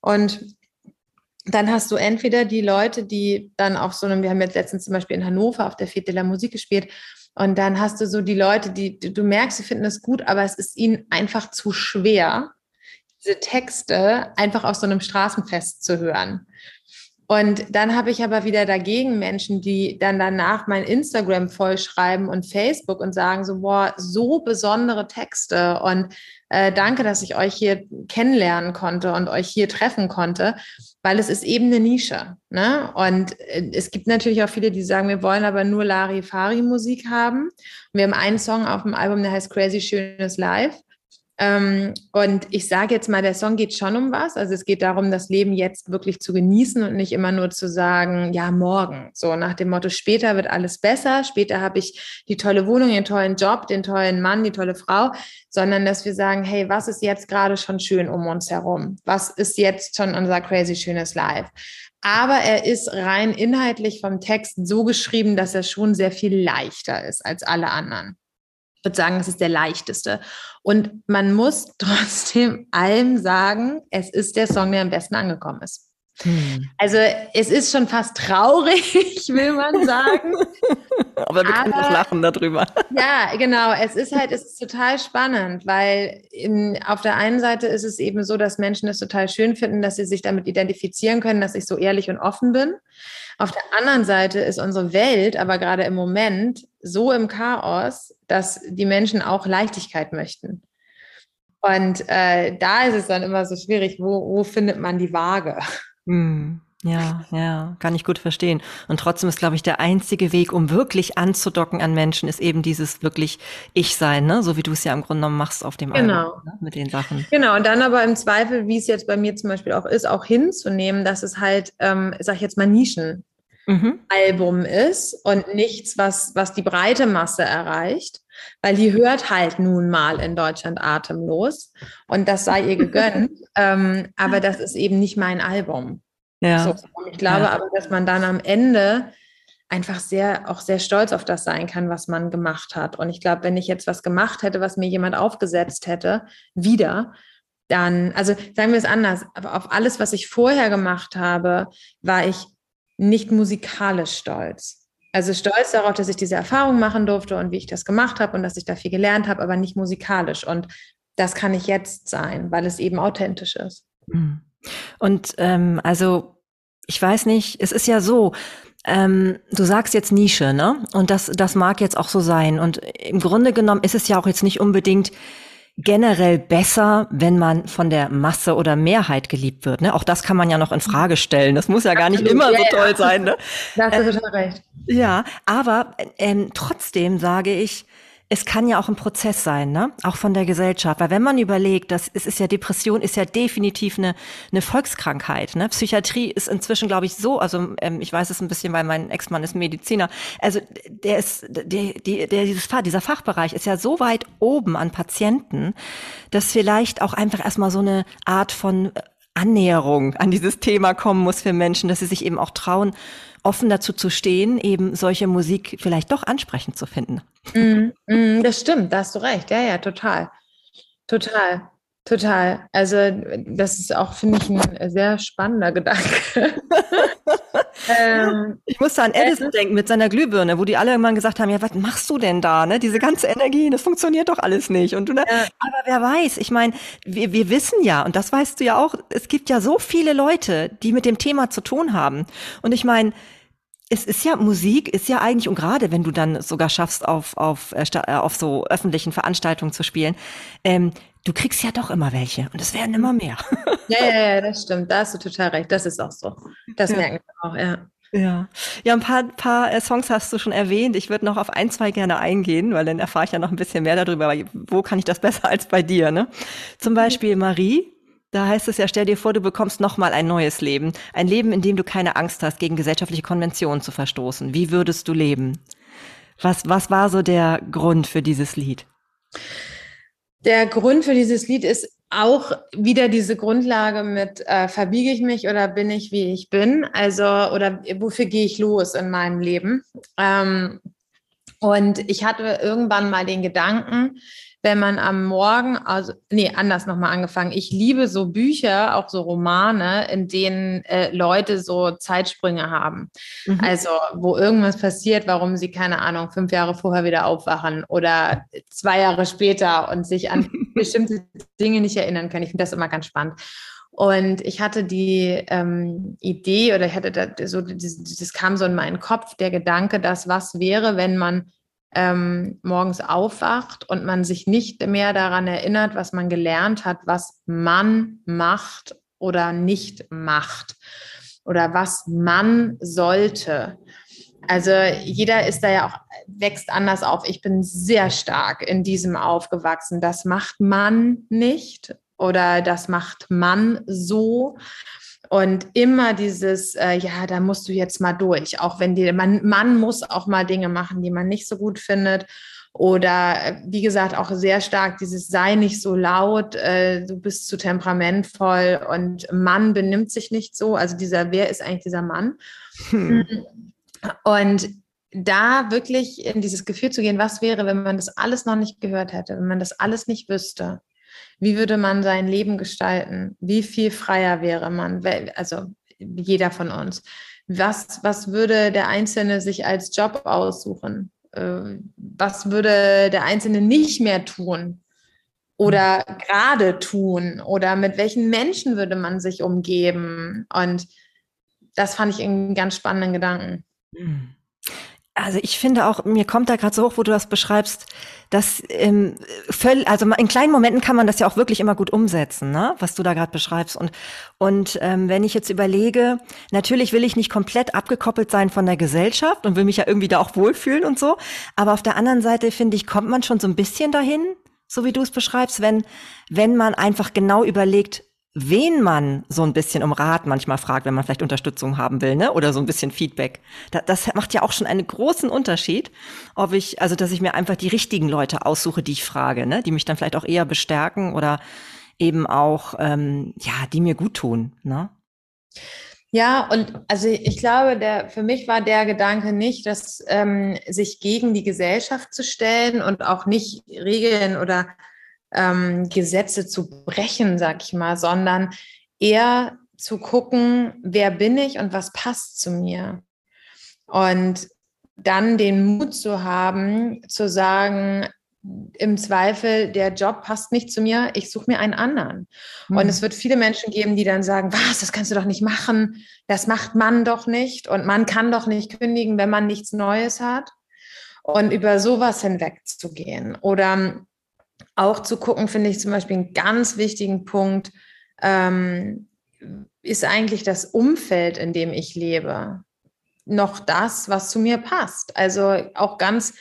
Und dann hast du entweder die Leute, die dann auf so einem, wir haben jetzt letztens zum Beispiel in Hannover auf der Fete de la Musik gespielt, und dann hast du so die Leute, die, du merkst, sie finden es gut, aber es ist ihnen einfach zu schwer, diese Texte einfach auf so einem Straßenfest zu hören. Und dann habe ich aber wieder dagegen Menschen, die dann danach mein Instagram vollschreiben und Facebook und sagen so, boah, so besondere Texte und äh, danke, dass ich euch hier kennenlernen konnte und euch hier treffen konnte, weil es ist eben eine Nische. Ne? Und äh, es gibt natürlich auch viele, die sagen, wir wollen aber nur Larifari-Musik haben. Und wir haben einen Song auf dem Album, der heißt Crazy Schönes Live. Ähm, und ich sage jetzt mal, der Song geht schon um was. Also es geht darum, das Leben jetzt wirklich zu genießen und nicht immer nur zu sagen, ja, morgen. So nach dem Motto, später wird alles besser, später habe ich die tolle Wohnung, den tollen Job, den tollen Mann, die tolle Frau, sondern dass wir sagen, hey, was ist jetzt gerade schon schön um uns herum? Was ist jetzt schon unser crazy schönes Life? Aber er ist rein inhaltlich vom Text so geschrieben, dass er schon sehr viel leichter ist als alle anderen würde sagen, es ist der leichteste. Und man muss (laughs) trotzdem allem sagen, es ist der Song, der am besten angekommen ist. Hm. Also es ist schon fast traurig, (laughs) will man sagen. (laughs) Aber wir können auch lachen darüber. Ja, genau. Es ist halt, es ist total spannend, weil in, auf der einen Seite ist es eben so, dass Menschen es total schön finden, dass sie sich damit identifizieren können, dass ich so ehrlich und offen bin. Auf der anderen Seite ist unsere Welt aber gerade im Moment so im Chaos, dass die Menschen auch Leichtigkeit möchten. Und äh, da ist es dann immer so schwierig, wo, wo findet man die Waage? Hm. Ja, ja, kann ich gut verstehen. Und trotzdem ist, glaube ich, der einzige Weg, um wirklich anzudocken an Menschen, ist eben dieses wirklich Ich-Sein, ne? so wie du es ja im Grunde genommen machst auf dem genau. Album, ne? mit den Sachen. Genau, und dann aber im Zweifel, wie es jetzt bei mir zum Beispiel auch ist, auch hinzunehmen, dass es halt, ähm, sag ich jetzt mal, Nischen mhm. Album ist und nichts, was, was die breite Masse erreicht, weil die hört halt nun mal in Deutschland atemlos und das sei ihr gegönnt. (laughs) ähm, aber das ist eben nicht mein Album. Ja. So, ich glaube ja. aber, dass man dann am Ende einfach sehr, auch sehr stolz auf das sein kann, was man gemacht hat. Und ich glaube, wenn ich jetzt was gemacht hätte, was mir jemand aufgesetzt hätte, wieder, dann, also sagen wir es anders, aber auf alles, was ich vorher gemacht habe, war ich nicht musikalisch stolz. Also stolz darauf, dass ich diese Erfahrung machen durfte und wie ich das gemacht habe und dass ich da viel gelernt habe, aber nicht musikalisch. Und das kann ich jetzt sein, weil es eben authentisch ist. Hm. Und ähm, also ich weiß nicht, es ist ja so, ähm, du sagst jetzt Nische, ne? Und das, das mag jetzt auch so sein. Und im Grunde genommen ist es ja auch jetzt nicht unbedingt generell besser, wenn man von der Masse oder Mehrheit geliebt wird. Ne? Auch das kann man ja noch in Frage stellen. Das muss ja gar nicht immer so toll sein. Ne? Da hast du total recht. Ja, aber ähm, trotzdem sage ich, es kann ja auch ein Prozess sein, ne? Auch von der Gesellschaft. Weil wenn man überlegt, dass es ist ja Depression ist ja definitiv eine, eine Volkskrankheit. Ne? Psychiatrie ist inzwischen, glaube ich, so, also ähm, ich weiß es ein bisschen, weil mein Ex-Mann ist Mediziner. Also der ist, der, die, der, dieses dieser Fachbereich ist ja so weit oben an Patienten, dass vielleicht auch einfach erstmal so eine Art von Annäherung an dieses Thema kommen muss für Menschen, dass sie sich eben auch trauen, offen dazu zu stehen, eben solche Musik vielleicht doch ansprechend zu finden. Mm, mm, das stimmt, da hast du recht. Ja, ja, total. Total. Total. Also das ist auch, finde ich, ein sehr spannender Gedanke. (laughs) ähm, ich musste an Edison äh, denken mit seiner Glühbirne, wo die alle irgendwann gesagt haben, ja, was machst du denn da? Ne? Diese ganze Energie, das funktioniert doch alles nicht. Und du, ne? ja. Aber wer weiß, ich meine, wir, wir wissen ja, und das weißt du ja auch, es gibt ja so viele Leute, die mit dem Thema zu tun haben. Und ich meine, es ist ja Musik ist ja eigentlich und gerade wenn du dann sogar schaffst auf auf äh, äh, auf so öffentlichen Veranstaltungen zu spielen, ähm, du kriegst ja doch immer welche und es werden immer mehr. (laughs) Ja, ja, ja, das stimmt. Da hast du total recht. Das ist auch so. Das ja. merken wir auch, ja. Ja, ja, ein paar, paar äh, Songs hast du schon erwähnt. Ich würde noch auf ein, zwei gerne eingehen, weil dann erfahre ich ja noch ein bisschen mehr darüber. Wo kann ich das (laughs) besser als bei dir? Ne? Zum Beispiel Marie, da heißt es ja, stell dir vor, du bekommst nochmal ein neues Leben. Ein Leben, in dem du keine Angst hast, gegen gesellschaftliche Konventionen zu verstoßen. Wie würdest du leben? Was, was war so der Grund für dieses Lied? Der Grund für dieses Lied ist auch wieder diese Grundlage mit, äh, verbiege ich mich oder bin ich, wie ich bin? Also, oder wofür gehe ich los in meinem Leben? Ähm, und ich hatte irgendwann mal den Gedanken, wenn man am Morgen, also nee, anders nochmal angefangen. Ich liebe so Bücher, auch so Romane, in denen äh, Leute so Zeitsprünge haben. Mhm. Also wo irgendwas passiert, warum sie, keine Ahnung, fünf Jahre vorher wieder aufwachen oder zwei Jahre später und sich an (laughs) bestimmte Dinge nicht erinnern können. Ich finde das immer ganz spannend. Und ich hatte die ähm, Idee oder ich hatte da so, das, das kam so in meinen Kopf, der Gedanke, dass was wäre, wenn man ähm, morgens aufwacht und man sich nicht mehr daran erinnert, was man gelernt hat, was man macht oder nicht macht oder was man sollte. Also jeder ist da ja auch, wächst anders auf. Ich bin sehr stark in diesem aufgewachsen. Das macht man nicht oder das macht man so. Und immer dieses, äh, ja, da musst du jetzt mal durch, auch wenn die, man, man muss auch mal Dinge machen, die man nicht so gut findet. Oder äh, wie gesagt, auch sehr stark dieses sei nicht so laut, äh, du bist zu temperamentvoll und Mann benimmt sich nicht so. Also dieser, wer ist eigentlich dieser Mann? Hm. Und da wirklich in dieses Gefühl zu gehen, was wäre, wenn man das alles noch nicht gehört hätte, wenn man das alles nicht wüsste? Wie würde man sein Leben gestalten? Wie viel freier wäre man? Also jeder von uns. Was, was würde der Einzelne sich als Job aussuchen? Äh, was würde der Einzelne nicht mehr tun? Oder gerade tun? Oder mit welchen Menschen würde man sich umgeben? Und das fand ich einen ganz spannenden Gedanken. Hm. Also ich finde auch, mir kommt da gerade so hoch, wo du das beschreibst, dass ähm, völl, also in kleinen Momenten kann man das ja auch wirklich immer gut umsetzen, ne? was du da gerade beschreibst. Und, und ähm, wenn ich jetzt überlege, natürlich will ich nicht komplett abgekoppelt sein von der Gesellschaft und will mich ja irgendwie da auch wohlfühlen und so. Aber auf der anderen Seite, finde ich, kommt man schon so ein bisschen dahin, so wie du es beschreibst, wenn, wenn man einfach genau überlegt, wen man so ein bisschen um Rat manchmal fragt, wenn man vielleicht Unterstützung haben will, ne? Oder so ein bisschen Feedback. Da, das macht ja auch schon einen großen Unterschied, ob ich, also dass ich mir einfach die richtigen Leute aussuche, die ich frage, ne? Die mich dann vielleicht auch eher bestärken oder eben auch, ähm, ja, die mir gut tun, ne? Ja, und also ich glaube, der, für mich war der Gedanke nicht, dass ähm, sich gegen die Gesellschaft zu stellen und auch nicht Regeln oder ähm, Gesetze zu brechen, sag ich mal, sondern eher zu gucken, wer bin ich und was passt zu mir. Und dann den Mut zu haben, zu sagen, im Zweifel, der Job passt nicht zu mir, ich suche mir einen anderen. Mhm. Und es wird viele Menschen geben, die dann sagen, was, das kannst du doch nicht machen, das macht man doch nicht und man kann doch nicht kündigen, wenn man nichts Neues hat. Und über sowas hinwegzugehen. Oder auch zu gucken, finde ich zum Beispiel einen ganz wichtigen Punkt, ähm, ist eigentlich das Umfeld, in dem ich lebe, noch das, was zu mir passt. Also auch ganz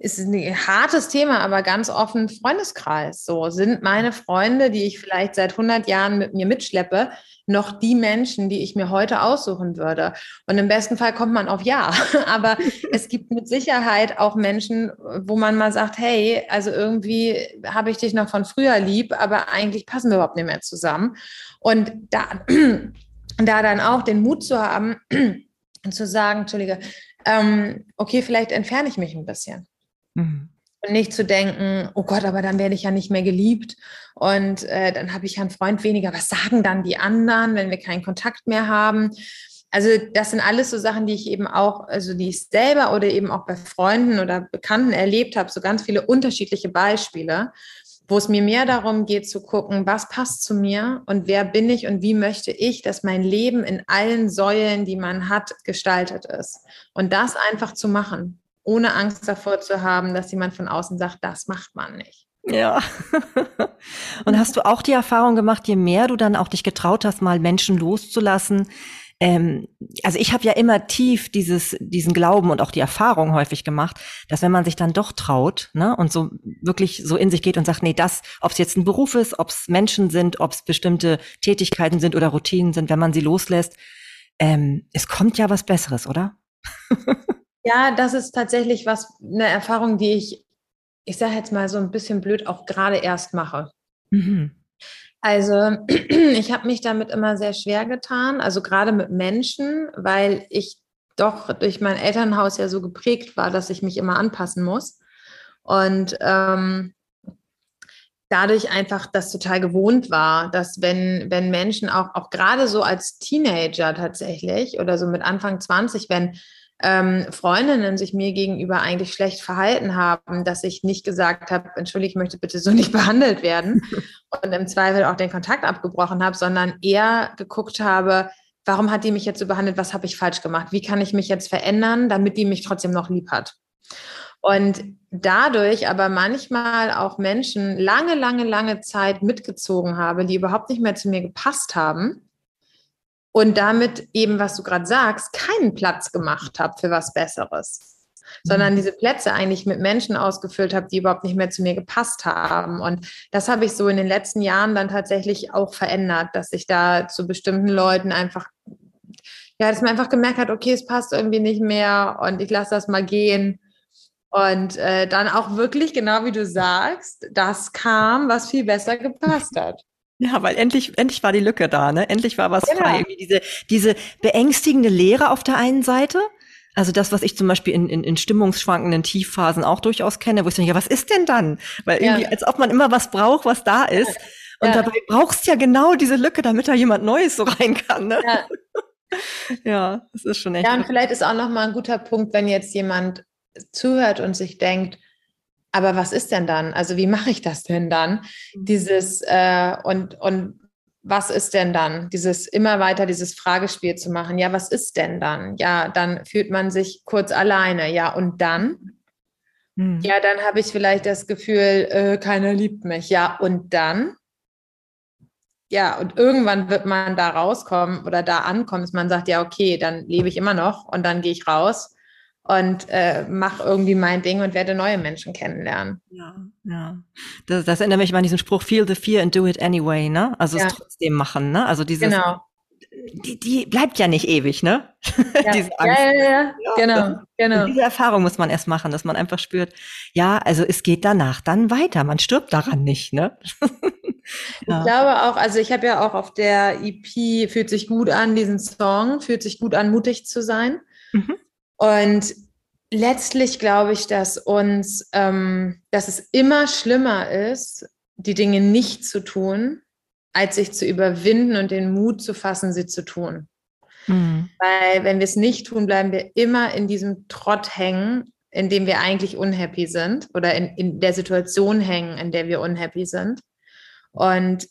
ist ein hartes Thema, aber ganz offen Freundeskreis. So sind meine Freunde, die ich vielleicht seit 100 Jahren mit mir mitschleppe, noch die Menschen, die ich mir heute aussuchen würde. Und im besten Fall kommt man auf Ja. (laughs) aber es gibt mit Sicherheit auch Menschen, wo man mal sagt, hey, also irgendwie habe ich dich noch von früher lieb, aber eigentlich passen wir überhaupt nicht mehr zusammen. Und da, (clears throat) da dann auch den Mut zu haben, (clears throat) zu sagen, Entschuldige, ähm, okay, vielleicht entferne ich mich ein bisschen. Mhm. Und nicht zu denken, oh Gott, aber dann werde ich ja nicht mehr geliebt und äh, dann habe ich ja einen Freund weniger. Was sagen dann die anderen, wenn wir keinen Kontakt mehr haben? Also das sind alles so Sachen, die ich eben auch, also die ich selber oder eben auch bei Freunden oder Bekannten erlebt habe, so ganz viele unterschiedliche Beispiele, wo es mir mehr darum geht zu gucken, was passt zu mir und wer bin ich und wie möchte ich, dass mein Leben in allen Säulen, die man hat, gestaltet ist. Und das einfach zu machen, ohne Angst davor zu haben, dass jemand von außen sagt, das macht man nicht. Ja. (laughs) Und hast du auch die Erfahrung gemacht, je mehr du dann auch dich getraut hast, mal Menschen loszulassen, ähm, also ich habe ja immer tief dieses, diesen Glauben und auch die Erfahrung häufig gemacht, dass wenn man sich dann doch traut ne, und so wirklich so in sich geht und sagt, nee, das, ob es jetzt ein Beruf ist, ob es Menschen sind, ob es bestimmte Tätigkeiten sind oder Routinen sind, wenn man sie loslässt, ähm, es kommt ja was Besseres, oder? (laughs) ja, das ist tatsächlich was, eine Erfahrung, die ich, ich sage jetzt mal so ein bisschen blöd, auch gerade erst mache. Mhm. Also (clears throat) ich habe mich damit immer sehr schwer getan, also gerade mit Menschen, weil ich doch durch mein Elternhaus ja so geprägt war, dass ich mich immer anpassen muss. Und ähm, dadurch einfach das total gewohnt war, dass wenn, wenn Menschen auch, auch gerade so als Teenager tatsächlich oder so mit Anfang 20, wenn ähm, Freundinnen sich mir gegenüber eigentlich schlecht verhalten haben, dass ich nicht gesagt habe, entschuldige, ich möchte bitte so nicht (laughs) behandelt werden und im Zweifel auch den Kontakt abgebrochen habe, sondern eher geguckt habe, warum hat die mich jetzt so behandelt, was habe ich falsch gemacht, wie kann ich mich jetzt verändern, damit die mich trotzdem noch lieb hat. Und dadurch aber manchmal auch Menschen lange, lange, lange Zeit mitgezogen habe, die überhaupt nicht mehr zu mir gepasst haben und damit eben, was du gerade sagst, keinen Platz gemacht habe für was Besseres sondern mhm. diese Plätze eigentlich mit Menschen ausgefüllt habe, die überhaupt nicht mehr zu mir gepasst haben. Und das habe ich so in den letzten Jahren dann tatsächlich auch verändert, dass ich da zu bestimmten Leuten einfach, ja, dass man einfach gemerkt hat, okay, es passt irgendwie nicht mehr und ich lasse das mal gehen. Und äh, dann auch wirklich, genau wie du sagst, das kam, was viel besser gepasst hat. Ja, weil endlich, endlich war die Lücke da, ne? Endlich war was genau. frei. Irgendwie diese, diese beängstigende Leere auf der einen Seite. Also das, was ich zum Beispiel in, in, in stimmungsschwankenden Tiefphasen auch durchaus kenne, wo ich denke, ja, was ist denn dann? Weil irgendwie, ja. als ob man immer was braucht, was da ist. Und ja. dabei brauchst du ja genau diese Lücke, damit da jemand Neues so rein kann. Ne? Ja. (laughs) ja, das ist schon echt. Ja, und vielleicht ist auch nochmal ein guter Punkt, wenn jetzt jemand zuhört und sich denkt, aber was ist denn dann? Also wie mache ich das denn dann? Mhm. Dieses äh, und, und was ist denn dann? Dieses immer weiter dieses Fragespiel zu machen. Ja, was ist denn dann? Ja, dann fühlt man sich kurz alleine. Ja, und dann? Mhm. Ja, dann habe ich vielleicht das Gefühl, äh, keiner liebt mich. Ja, und dann? Ja, und irgendwann wird man da rauskommen oder da ankommen, dass man sagt, ja, okay, dann lebe ich immer noch und dann gehe ich raus und äh, mache irgendwie mein Ding und werde neue Menschen kennenlernen. Ja, ja. Das, das erinnert mich an diesen Spruch, feel the fear and do it anyway, ne? Also ja. es trotzdem machen, ne? Also dieses, genau. die, die bleibt ja nicht ewig, ne? Ja. (laughs) diese Angst. Ja, ja, ja, ja. genau, genau. Diese Erfahrung muss man erst machen, dass man einfach spürt, ja, also es geht danach dann weiter, man stirbt daran nicht, ne? (laughs) Ich glaube auch, also ich habe ja auch auf der EP Fühlt sich gut an, diesen Song, Fühlt sich gut an, mutig zu sein. Mhm. Und letztlich glaube ich, dass uns, ähm, dass es immer schlimmer ist, die Dinge nicht zu tun, als sich zu überwinden und den Mut zu fassen, sie zu tun. Mhm. Weil wenn wir es nicht tun, bleiben wir immer in diesem Trott hängen, in dem wir eigentlich unhappy sind oder in, in der Situation hängen, in der wir unhappy sind. Und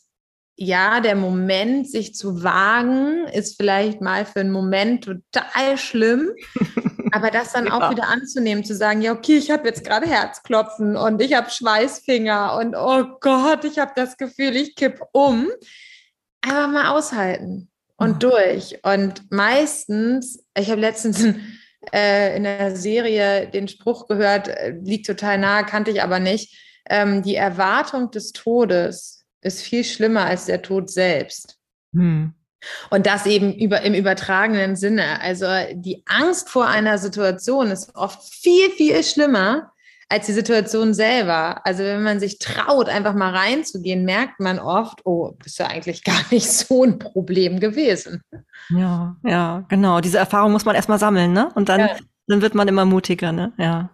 ja, der Moment, sich zu wagen, ist vielleicht mal für einen Moment total schlimm. (laughs) Aber das dann (laughs) ja. auch wieder anzunehmen, zu sagen, ja, okay, ich habe jetzt gerade Herzklopfen und ich habe Schweißfinger und oh Gott, ich habe das Gefühl, ich kipp um. Einfach mal aushalten und mhm. durch. Und meistens, ich habe letztens (laughs) äh, in der Serie den Spruch gehört, äh, liegt total nahe, kannte ich aber nicht. Ähm, die Erwartung des Todes ist viel schlimmer als der Tod selbst. Mhm. Und das eben über, im übertragenen Sinne. Also die Angst vor einer Situation ist oft viel, viel schlimmer als die Situation selber. Also wenn man sich traut, einfach mal reinzugehen, merkt man oft, oh, bist ja eigentlich gar (laughs) nicht so ein Problem gewesen. Ja, ja, genau. Diese Erfahrung muss man erstmal sammeln, ne? Und dann ja. Dann wird man immer mutiger, ne? Ja.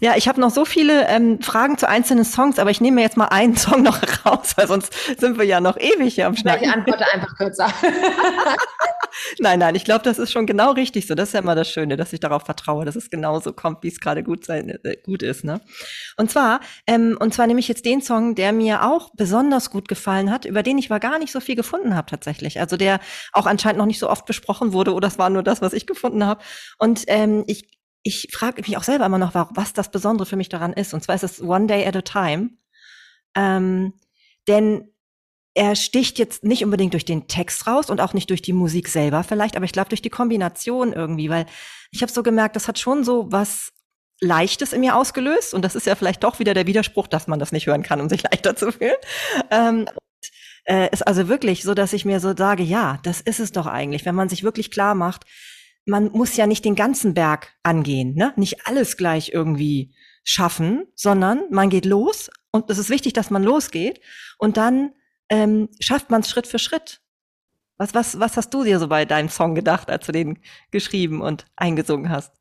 Ja, ich habe noch so viele ähm, Fragen zu einzelnen Songs, aber ich nehme mir jetzt mal einen Song noch (laughs) raus, weil sonst sind wir ja noch ewig hier am Schnacken. Ich antworte einfach kürzer. (laughs) nein, nein, ich glaube, das ist schon genau richtig so. Das ist ja immer das Schöne, dass ich darauf vertraue, dass es genauso kommt, wie es gerade gut sein äh, gut ist, ne? Und zwar, ähm, und zwar nehme ich jetzt den Song, der mir auch besonders gut gefallen hat, über den ich aber gar nicht so viel gefunden habe tatsächlich. Also der auch anscheinend noch nicht so oft besprochen wurde oder es war nur das, was ich gefunden habe. Und ähm, ich ich frage mich auch selber immer noch, was das Besondere für mich daran ist. Und zwar ist es One Day at a Time. Ähm, denn er sticht jetzt nicht unbedingt durch den Text raus und auch nicht durch die Musik selber vielleicht, aber ich glaube durch die Kombination irgendwie, weil ich habe so gemerkt, das hat schon so was Leichtes in mir ausgelöst und das ist ja vielleicht doch wieder der Widerspruch, dass man das nicht hören kann, um sich (laughs) leichter zu fühlen. Ähm, äh, ist also wirklich so, dass ich mir so sage, ja, das ist es doch eigentlich, wenn man sich wirklich klar macht, man muss ja nicht den ganzen Berg angehen, ne? Nicht alles gleich irgendwie schaffen, sondern man geht los und es ist wichtig, dass man losgeht und dann ähm, schafft man es Schritt für Schritt. Was, was, was hast du dir so bei deinem Song gedacht, als du den geschrieben und eingesungen hast?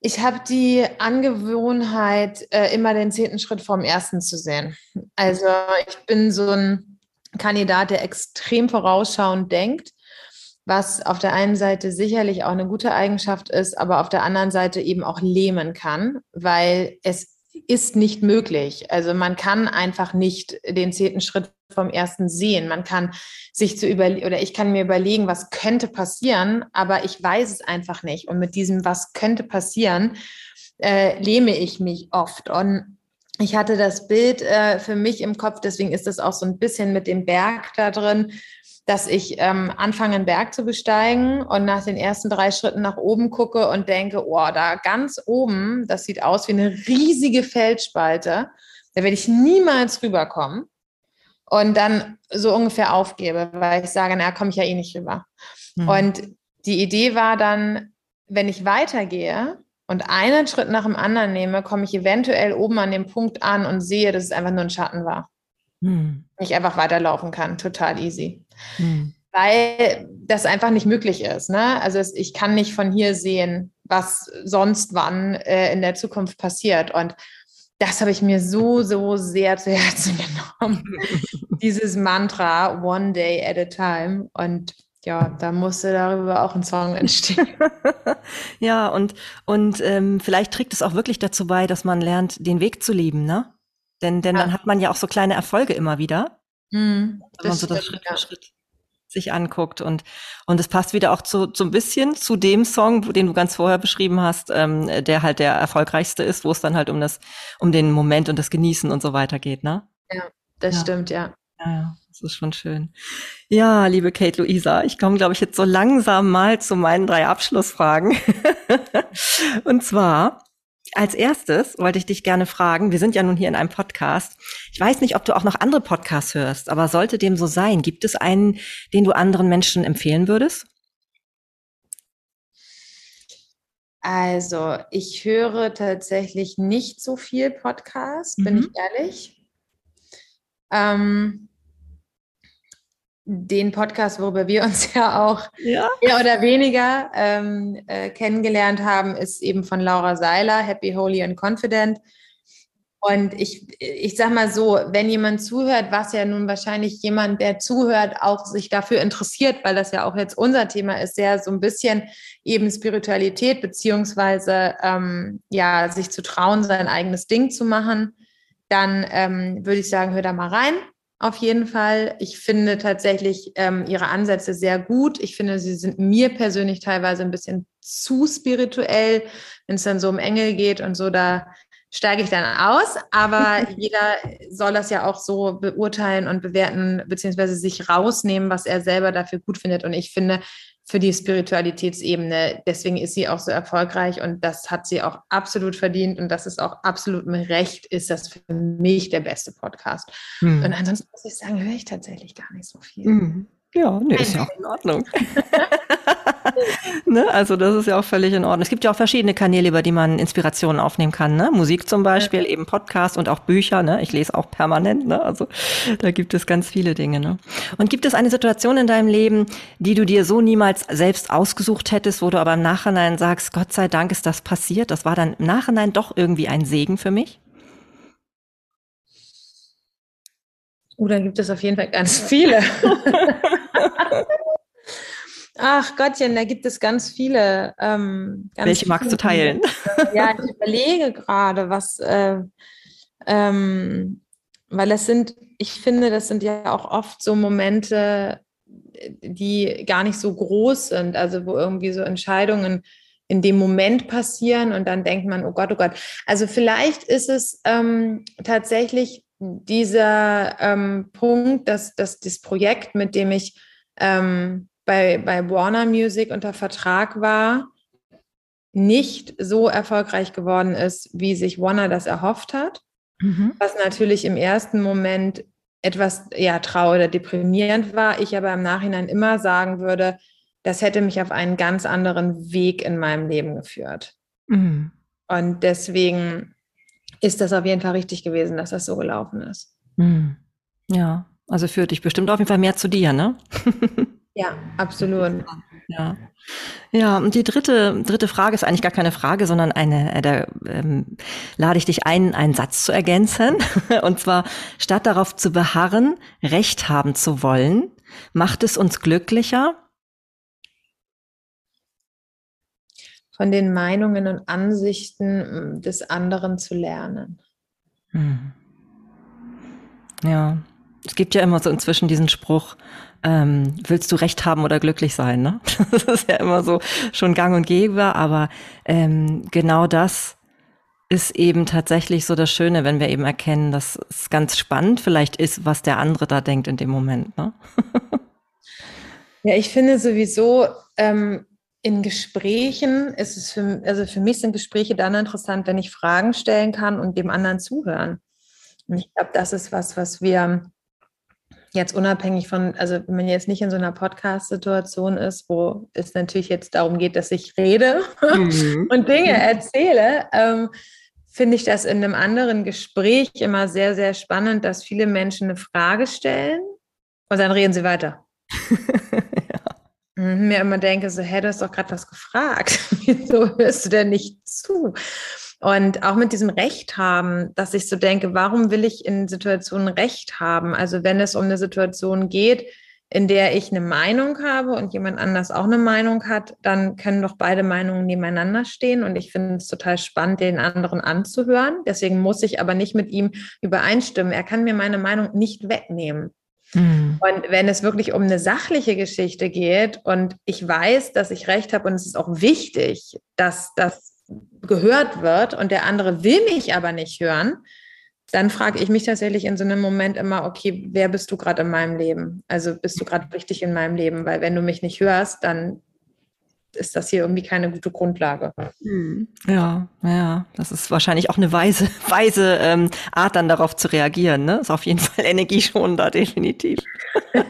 Ich habe die Angewohnheit, äh, immer den zehnten Schritt vom ersten zu sehen. Also ich bin so ein Kandidat, der extrem vorausschauend denkt was auf der einen Seite sicherlich auch eine gute Eigenschaft ist, aber auf der anderen Seite eben auch lähmen kann, weil es ist nicht möglich. Also man kann einfach nicht den zehnten Schritt vom ersten sehen. Man kann sich zu überlegen oder ich kann mir überlegen, was könnte passieren, aber ich weiß es einfach nicht. Und mit diesem, was könnte passieren, äh, lähme ich mich oft. Und ich hatte das Bild äh, für mich im Kopf, deswegen ist es auch so ein bisschen mit dem Berg da drin dass ich ähm, anfange, einen Berg zu besteigen und nach den ersten drei Schritten nach oben gucke und denke, oh, da ganz oben, das sieht aus wie eine riesige Felsspalte, da werde ich niemals rüberkommen. Und dann so ungefähr aufgebe, weil ich sage, na, komme ich ja eh nicht rüber. Mhm. Und die Idee war dann, wenn ich weitergehe und einen Schritt nach dem anderen nehme, komme ich eventuell oben an dem Punkt an und sehe, dass es einfach nur ein Schatten war. Hm. Ich einfach weiterlaufen kann, total easy. Hm. Weil das einfach nicht möglich ist. Ne? Also es, ich kann nicht von hier sehen, was sonst wann äh, in der Zukunft passiert. Und das habe ich mir so, so sehr zu Herzen (laughs) genommen. Dieses Mantra, one day at a time. Und ja, da musste darüber auch ein Song entstehen. (laughs) ja, und, und ähm, vielleicht trägt es auch wirklich dazu bei, dass man lernt, den Weg zu lieben, ne? Denn, denn ja. dann hat man ja auch so kleine Erfolge immer wieder. Mhm, wenn man so das Schritt für Schritt sich anguckt. Und, und es passt wieder auch zu, so ein bisschen zu dem Song, den du ganz vorher beschrieben hast, ähm, der halt der erfolgreichste ist, wo es dann halt um das, um den Moment und das Genießen und so weiter geht, ne? Ja, das ja. stimmt, ja. Ja, das ist schon schön. Ja, liebe Kate Luisa, ich komme, glaube ich, jetzt so langsam mal zu meinen drei Abschlussfragen. (laughs) und zwar, als erstes wollte ich dich gerne fragen, wir sind ja nun hier in einem Podcast. Ich weiß nicht, ob du auch noch andere Podcasts hörst, aber sollte dem so sein, gibt es einen, den du anderen Menschen empfehlen würdest? Also, ich höre tatsächlich nicht so viel Podcast, bin mhm. ich ehrlich. Ähm, den Podcast, worüber wir uns (laughs) ja auch ja. mehr oder weniger ähm, äh, kennengelernt haben, ist eben von Laura Seiler, Happy, Holy and Confident. Und ich, ich sag mal so, wenn jemand zuhört, was ja nun wahrscheinlich jemand, der zuhört, auch sich dafür interessiert, weil das ja auch jetzt unser Thema ist, sehr so ein bisschen eben Spiritualität, beziehungsweise ähm, ja, sich zu trauen, sein eigenes Ding zu machen, dann ähm, würde ich sagen, hör da mal rein auf jeden Fall. Ich finde tatsächlich ähm, ihre Ansätze sehr gut. Ich finde, sie sind mir persönlich teilweise ein bisschen zu spirituell, wenn es dann so um Engel geht und so, da steige ich dann aus. Aber (laughs) jeder soll das ja auch so beurteilen und bewerten, beziehungsweise sich rausnehmen, was er selber dafür gut findet. Und ich finde, für die Spiritualitätsebene. Deswegen ist sie auch so erfolgreich und das hat sie auch absolut verdient und das ist auch absolut mit Recht, ist das für mich der beste Podcast. Hm. Und ansonsten muss ich sagen, höre ich tatsächlich gar nicht so viel. Hm. Ja, nee, ist ja auch in Ordnung. (laughs) ne? Also das ist ja auch völlig in Ordnung. Es gibt ja auch verschiedene Kanäle, über die man Inspirationen aufnehmen kann. Ne? Musik zum Beispiel, ja. eben Podcast und auch Bücher. Ne? Ich lese auch permanent. Ne? Also da gibt es ganz viele Dinge. Ne? Und gibt es eine Situation in deinem Leben, die du dir so niemals selbst ausgesucht hättest, wo du aber im Nachhinein sagst, Gott sei Dank ist das passiert. Das war dann im Nachhinein doch irgendwie ein Segen für mich? Oh, da gibt es auf jeden Fall ganz viele. (laughs) Ach Gottchen, da gibt es ganz viele. Ähm, ganz Welche magst du teilen? (laughs) Ja, ich überlege gerade, was, äh, ähm, weil es sind, ich finde, das sind ja auch oft so Momente, die gar nicht so groß sind, also wo irgendwie so Entscheidungen in dem Moment passieren und dann denkt man, oh Gott, oh Gott. Also vielleicht ist es ähm, tatsächlich dieser ähm, Punkt, dass, dass das Projekt, mit dem ich ähm, bei, bei Warner Music unter Vertrag war, nicht so erfolgreich geworden ist, wie sich Warner das erhofft hat. Mhm. Was natürlich im ersten Moment etwas ja, traurig oder deprimierend war. Ich aber im Nachhinein immer sagen würde, das hätte mich auf einen ganz anderen Weg in meinem Leben geführt. Mhm. Und deswegen ist das auf jeden Fall richtig gewesen, dass das so gelaufen ist. Mhm. Ja, also führt dich bestimmt auf jeden Fall mehr zu dir, ne? (laughs) Ja, absolut. Ja. Ja, und die dritte, dritte Frage ist eigentlich gar keine Frage, sondern eine, äh, da ähm, lade ich dich ein, einen Satz zu ergänzen. (laughs) Und zwar, statt darauf zu beharren, Recht haben zu wollen, macht es uns glücklicher? Von den Meinungen und Ansichten mm, des anderen zu lernen. Hm. Ja, es gibt ja immer so inzwischen diesen Spruch, ähm, willst du recht haben oder glücklich sein, ne? (laughs) Das ist ja immer so schon gang und gäbe, aber ähm, genau das ist eben tatsächlich so das Schöne, wenn wir eben erkennen, dass es ganz spannend vielleicht ist, was der andere da denkt in dem Moment, ne? (laughs) Ja, ich finde sowieso, ähm, in Gesprächen ist es für, also für mich sind Gespräche dann interessant, wenn ich Fragen stellen kann und dem anderen zuhören. Und ich glaube, das ist was, was wir jetzt unabhängig von, also wenn man jetzt nicht in so einer Podcast-Situation ist, wo es natürlich jetzt darum geht, dass ich rede mhm. (laughs) und Dinge erzähle, ähm, finde ich das in einem anderen Gespräch immer sehr, sehr spannend, dass viele Menschen eine Frage stellen und dann reden sie weiter. ja. (laughs) Mhm, mir immer denke, so, hä, du hast doch gerade was gefragt. (laughs) Wieso hörst du denn nicht zu? Und auch mit diesem Recht haben, dass ich so denke, warum will ich in Situationen Recht haben? Also wenn es um eine Situation geht, in der ich eine Meinung habe und jemand anders auch eine Meinung hat, dann können doch beide Meinungen nebeneinander stehen. Und ich finde es total spannend, den anderen anzuhören. Deswegen muss ich aber nicht mit ihm übereinstimmen. Er kann mir meine Meinung nicht wegnehmen. Mhm. Und wenn es wirklich um eine sachliche Geschichte geht und ich weiß, dass ich recht habe und es ist auch wichtig, dass das gehört wird und der andere will mich aber nicht hören, dann frage ich mich tatsächlich in so einem Moment immer, okay, wer bist du gerade in meinem Leben? Also bist du gerade richtig in meinem Leben? Weil wenn du mich nicht hörst, dann ist das hier irgendwie keine gute Grundlage. Hm. Ja, ja, das ist wahrscheinlich auch eine weise, (laughs) weise ähm, Art, dann darauf zu reagieren. Ne? Ist auf jeden Fall (laughs) energieschonender, definitiv. (laughs)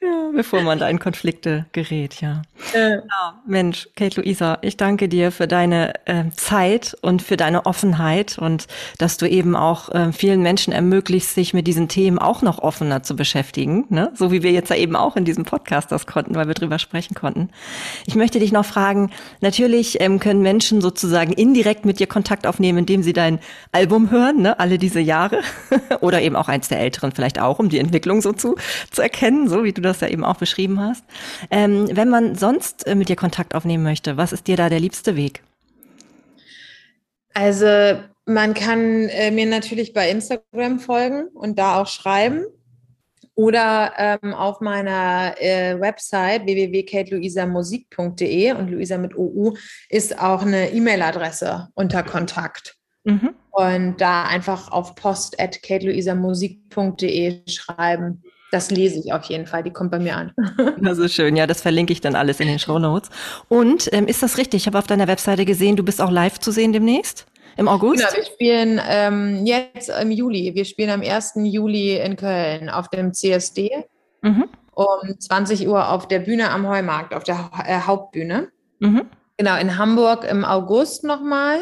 Ja, bevor man da in Konflikte gerät, ja. Äh. ja Mensch, Kate Luisa, ich danke dir für deine äh, Zeit und für deine Offenheit und dass du eben auch äh, vielen Menschen ermöglicht, sich mit diesen Themen auch noch offener zu beschäftigen, ne? so wie wir jetzt ja eben auch in diesem Podcast das konnten, weil wir drüber sprechen konnten. Ich möchte dich noch fragen, natürlich ähm, können Menschen sozusagen indirekt mit dir Kontakt aufnehmen, indem sie dein Album hören, ne? alle diese Jahre (laughs) oder eben auch eins der älteren vielleicht auch, um die Entwicklung so zu, zu erkennen, so wie du das ja eben auch beschrieben hast. Ähm, wenn man sonst äh, mit dir Kontakt aufnehmen möchte, was ist dir da der liebste Weg? Also man kann äh, mir natürlich bei Instagram folgen und da auch schreiben. Oder ähm, auf meiner äh, Website www.kateluisamusik.de und Luisa mit OU ist auch eine E-Mail-Adresse unter Kontakt. Mhm. Und da einfach auf post.kateluisamusik.de schreiben das lese ich auf jeden Fall, die kommt bei mir an. (laughs) Das ist schön, ja, das verlinke ich dann alles in den Show Notes. Und ähm, ist das richtig? Ich habe auf deiner Webseite gesehen, du bist auch live zu sehen demnächst? Im August? Genau, wir spielen ähm, jetzt im Juli. Wir spielen am 1. Juli in Köln auf dem CSD. Mhm. um 20 Uhr auf der Bühne am Heumarkt, auf der äh, Hauptbühne. Mhm. Genau, in Hamburg im August nochmal,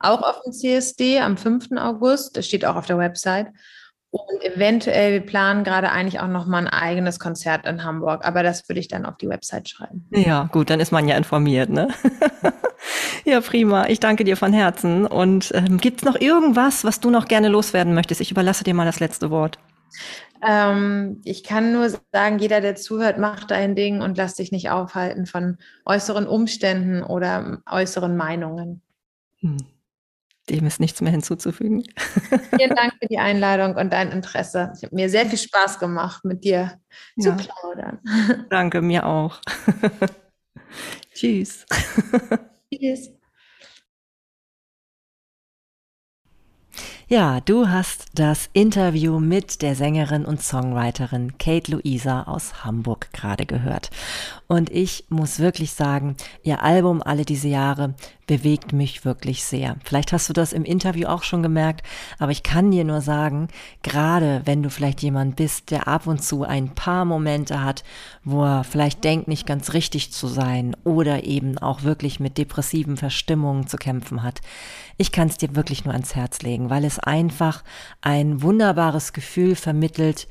auch auf dem CSD am 5. August, das steht auch auf der Website. Und eventuell, wir planen gerade eigentlich auch nochmal ein eigenes Konzert in Hamburg, aber das würde ich dann auf die Website schreiben. Ja, gut, dann ist man ja informiert, ne? (laughs) ja, prima. Ich danke dir von Herzen. Und ähm, gibt es noch irgendwas, was du noch gerne loswerden möchtest? Ich überlasse dir mal das letzte Wort. Ähm, ich kann nur sagen, jeder, der zuhört, macht dein Ding und lass dich nicht aufhalten von äußeren Umständen oder äußeren Meinungen. Hm. Dem ist nichts mehr hinzuzufügen. (laughs) Vielen Dank für die Einladung und dein Interesse. Ich habe mir sehr viel Spaß gemacht, mit dir ja. zu plaudern. Danke, mir auch. (laughs) Tschüss. Tschüss. Ja, du hast das Interview mit der Sängerin und Songwriterin Kate Luisa aus Hamburg gerade gehört. Und ich muss wirklich sagen, ihr Album alle diese Jahre bewegt mich wirklich sehr. Vielleicht hast du das im Interview auch schon gemerkt, aber ich kann dir nur sagen, gerade wenn du vielleicht jemand bist, der ab und zu ein paar Momente hat, wo er vielleicht denkt, nicht ganz richtig zu sein oder eben auch wirklich mit depressiven Verstimmungen zu kämpfen hat, ich kann es dir wirklich nur ans Herz legen, weil es einfach ein wunderbares Gefühl vermittelt,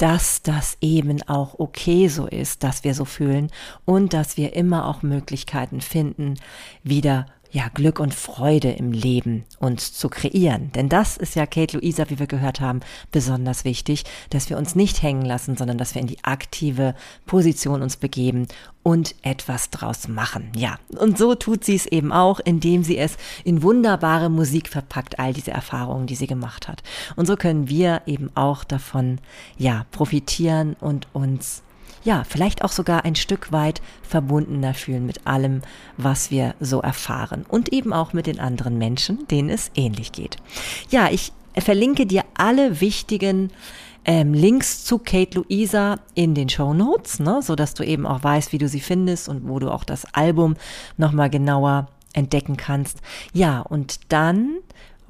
dass das eben auch okay so ist, dass wir so fühlen und dass wir immer auch Möglichkeiten finden, wieder ja, Glück und Freude im Leben uns zu kreieren. Denn das ist ja Kate Luisa, wie wir gehört haben, besonders wichtig, dass wir uns nicht hängen lassen, sondern dass wir in die aktive Position uns begeben und etwas draus machen. Ja, und so tut sie es eben auch, indem sie es in wunderbare Musik verpackt, all diese Erfahrungen, die sie gemacht hat. Und so können wir eben auch davon, ja, profitieren und uns ja, vielleicht auch sogar ein Stück weit verbundener fühlen mit allem, was wir so erfahren und eben auch mit den anderen Menschen, denen es ähnlich geht. Ja, ich verlinke dir alle wichtigen ähm, Links zu Kate Luisa in den Show Notes, ne, so dass du eben auch weißt, wie du sie findest und wo du auch das Album nochmal genauer entdecken kannst. Ja, und dann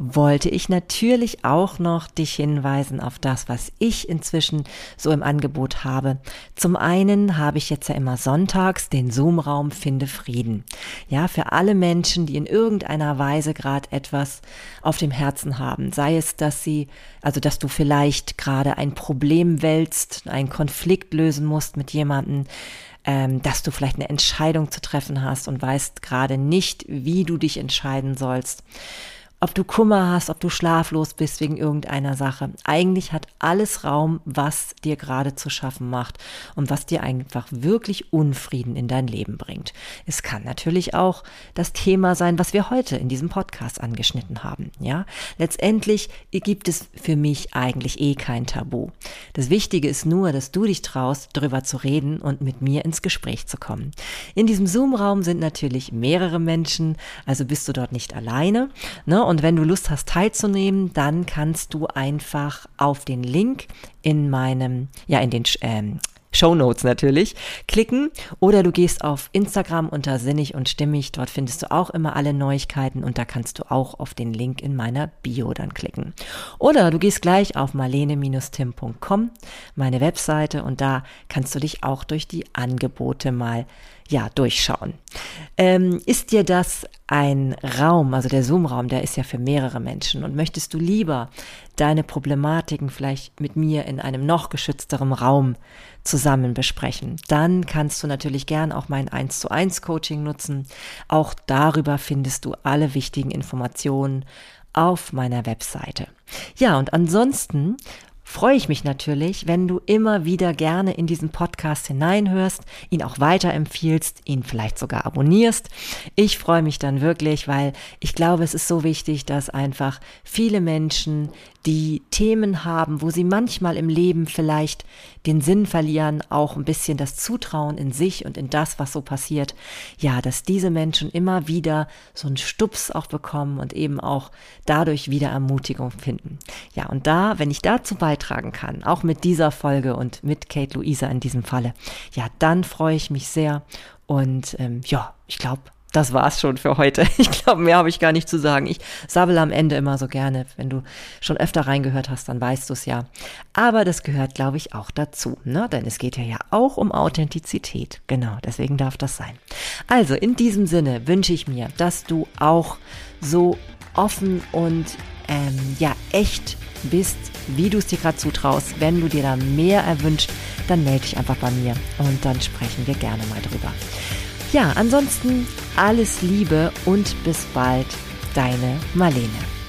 wollte ich natürlich auch noch dich hinweisen auf das, was ich inzwischen so im Angebot habe. Zum einen habe ich jetzt ja immer sonntags den Zoom-Raum Finde Frieden. Ja, für alle Menschen, die in irgendeiner Weise gerade etwas auf dem Herzen haben. Sei es, dass sie, also dass du vielleicht gerade ein Problem wälzt, einen Konflikt lösen musst mit jemandem, ähm, dass du vielleicht eine Entscheidung zu treffen hast und weißt gerade nicht, wie du dich entscheiden sollst ob du Kummer hast, ob du schlaflos bist wegen irgendeiner Sache. Eigentlich hat alles Raum, was dir gerade zu schaffen macht und was dir einfach wirklich Unfrieden in dein Leben bringt. Es kann natürlich auch das Thema sein, was wir heute in diesem Podcast angeschnitten haben. Ja, letztendlich gibt es für mich eigentlich eh kein Tabu. Das Wichtige ist nur, dass du dich traust, darüber zu reden und mit mir ins Gespräch zu kommen. In diesem Zoom-Raum sind natürlich mehrere Menschen, also bist du dort nicht alleine. Ne? Und wenn du Lust hast teilzunehmen, dann kannst du einfach auf den Link in meinem, ja, in den ähm, Show Notes natürlich, klicken oder du gehst auf Instagram unter Sinnig und Stimmig. Dort findest du auch immer alle Neuigkeiten und da kannst du auch auf den Link in meiner Bio dann klicken. Oder du gehst gleich auf marlene-tim.com, meine Webseite und da kannst du dich auch durch die Angebote mal ja, durchschauen. Ähm, ist dir das ein Raum, also der Zoom-Raum, der ist ja für mehrere Menschen und möchtest du lieber deine Problematiken vielleicht mit mir in einem noch geschützteren Raum zusammen besprechen, dann kannst du natürlich gern auch mein 1 zu 1 Coaching nutzen. Auch darüber findest du alle wichtigen Informationen auf meiner Webseite. Ja, und ansonsten freue ich mich natürlich, wenn du immer wieder gerne in diesen Podcast hineinhörst, ihn auch weiterempfiehlst, ihn vielleicht sogar abonnierst. Ich freue mich dann wirklich, weil ich glaube, es ist so wichtig, dass einfach viele Menschen die Themen haben, wo sie manchmal im Leben vielleicht den Sinn verlieren, auch ein bisschen das Zutrauen in sich und in das, was so passiert. Ja, dass diese Menschen immer wieder so einen Stups auch bekommen und eben auch dadurch wieder Ermutigung finden. Ja, und da, wenn ich dazu beitragen kann, auch mit dieser Folge und mit Kate Luisa in diesem Falle, ja, dann freue ich mich sehr und ähm, ja, ich glaube, das war's schon für heute. (laughs) Ich glaube, mehr habe ich gar nicht zu sagen. Ich sabbel am Ende immer so gerne. Wenn du schon öfter reingehört hast, dann weißt du es ja. Aber das gehört, glaube ich, auch dazu. Ne? Denn es geht ja, ja auch um Authentizität. Genau, deswegen darf das sein. Also, in diesem Sinne wünsche ich mir, dass du auch so offen und ähm, ja, echt bist, wie du es dir gerade zutraust. Wenn du dir da mehr erwünscht, dann melde dich einfach bei mir und dann sprechen wir gerne mal drüber. Ja, ansonsten alles Liebe und bis bald, deine Marlene.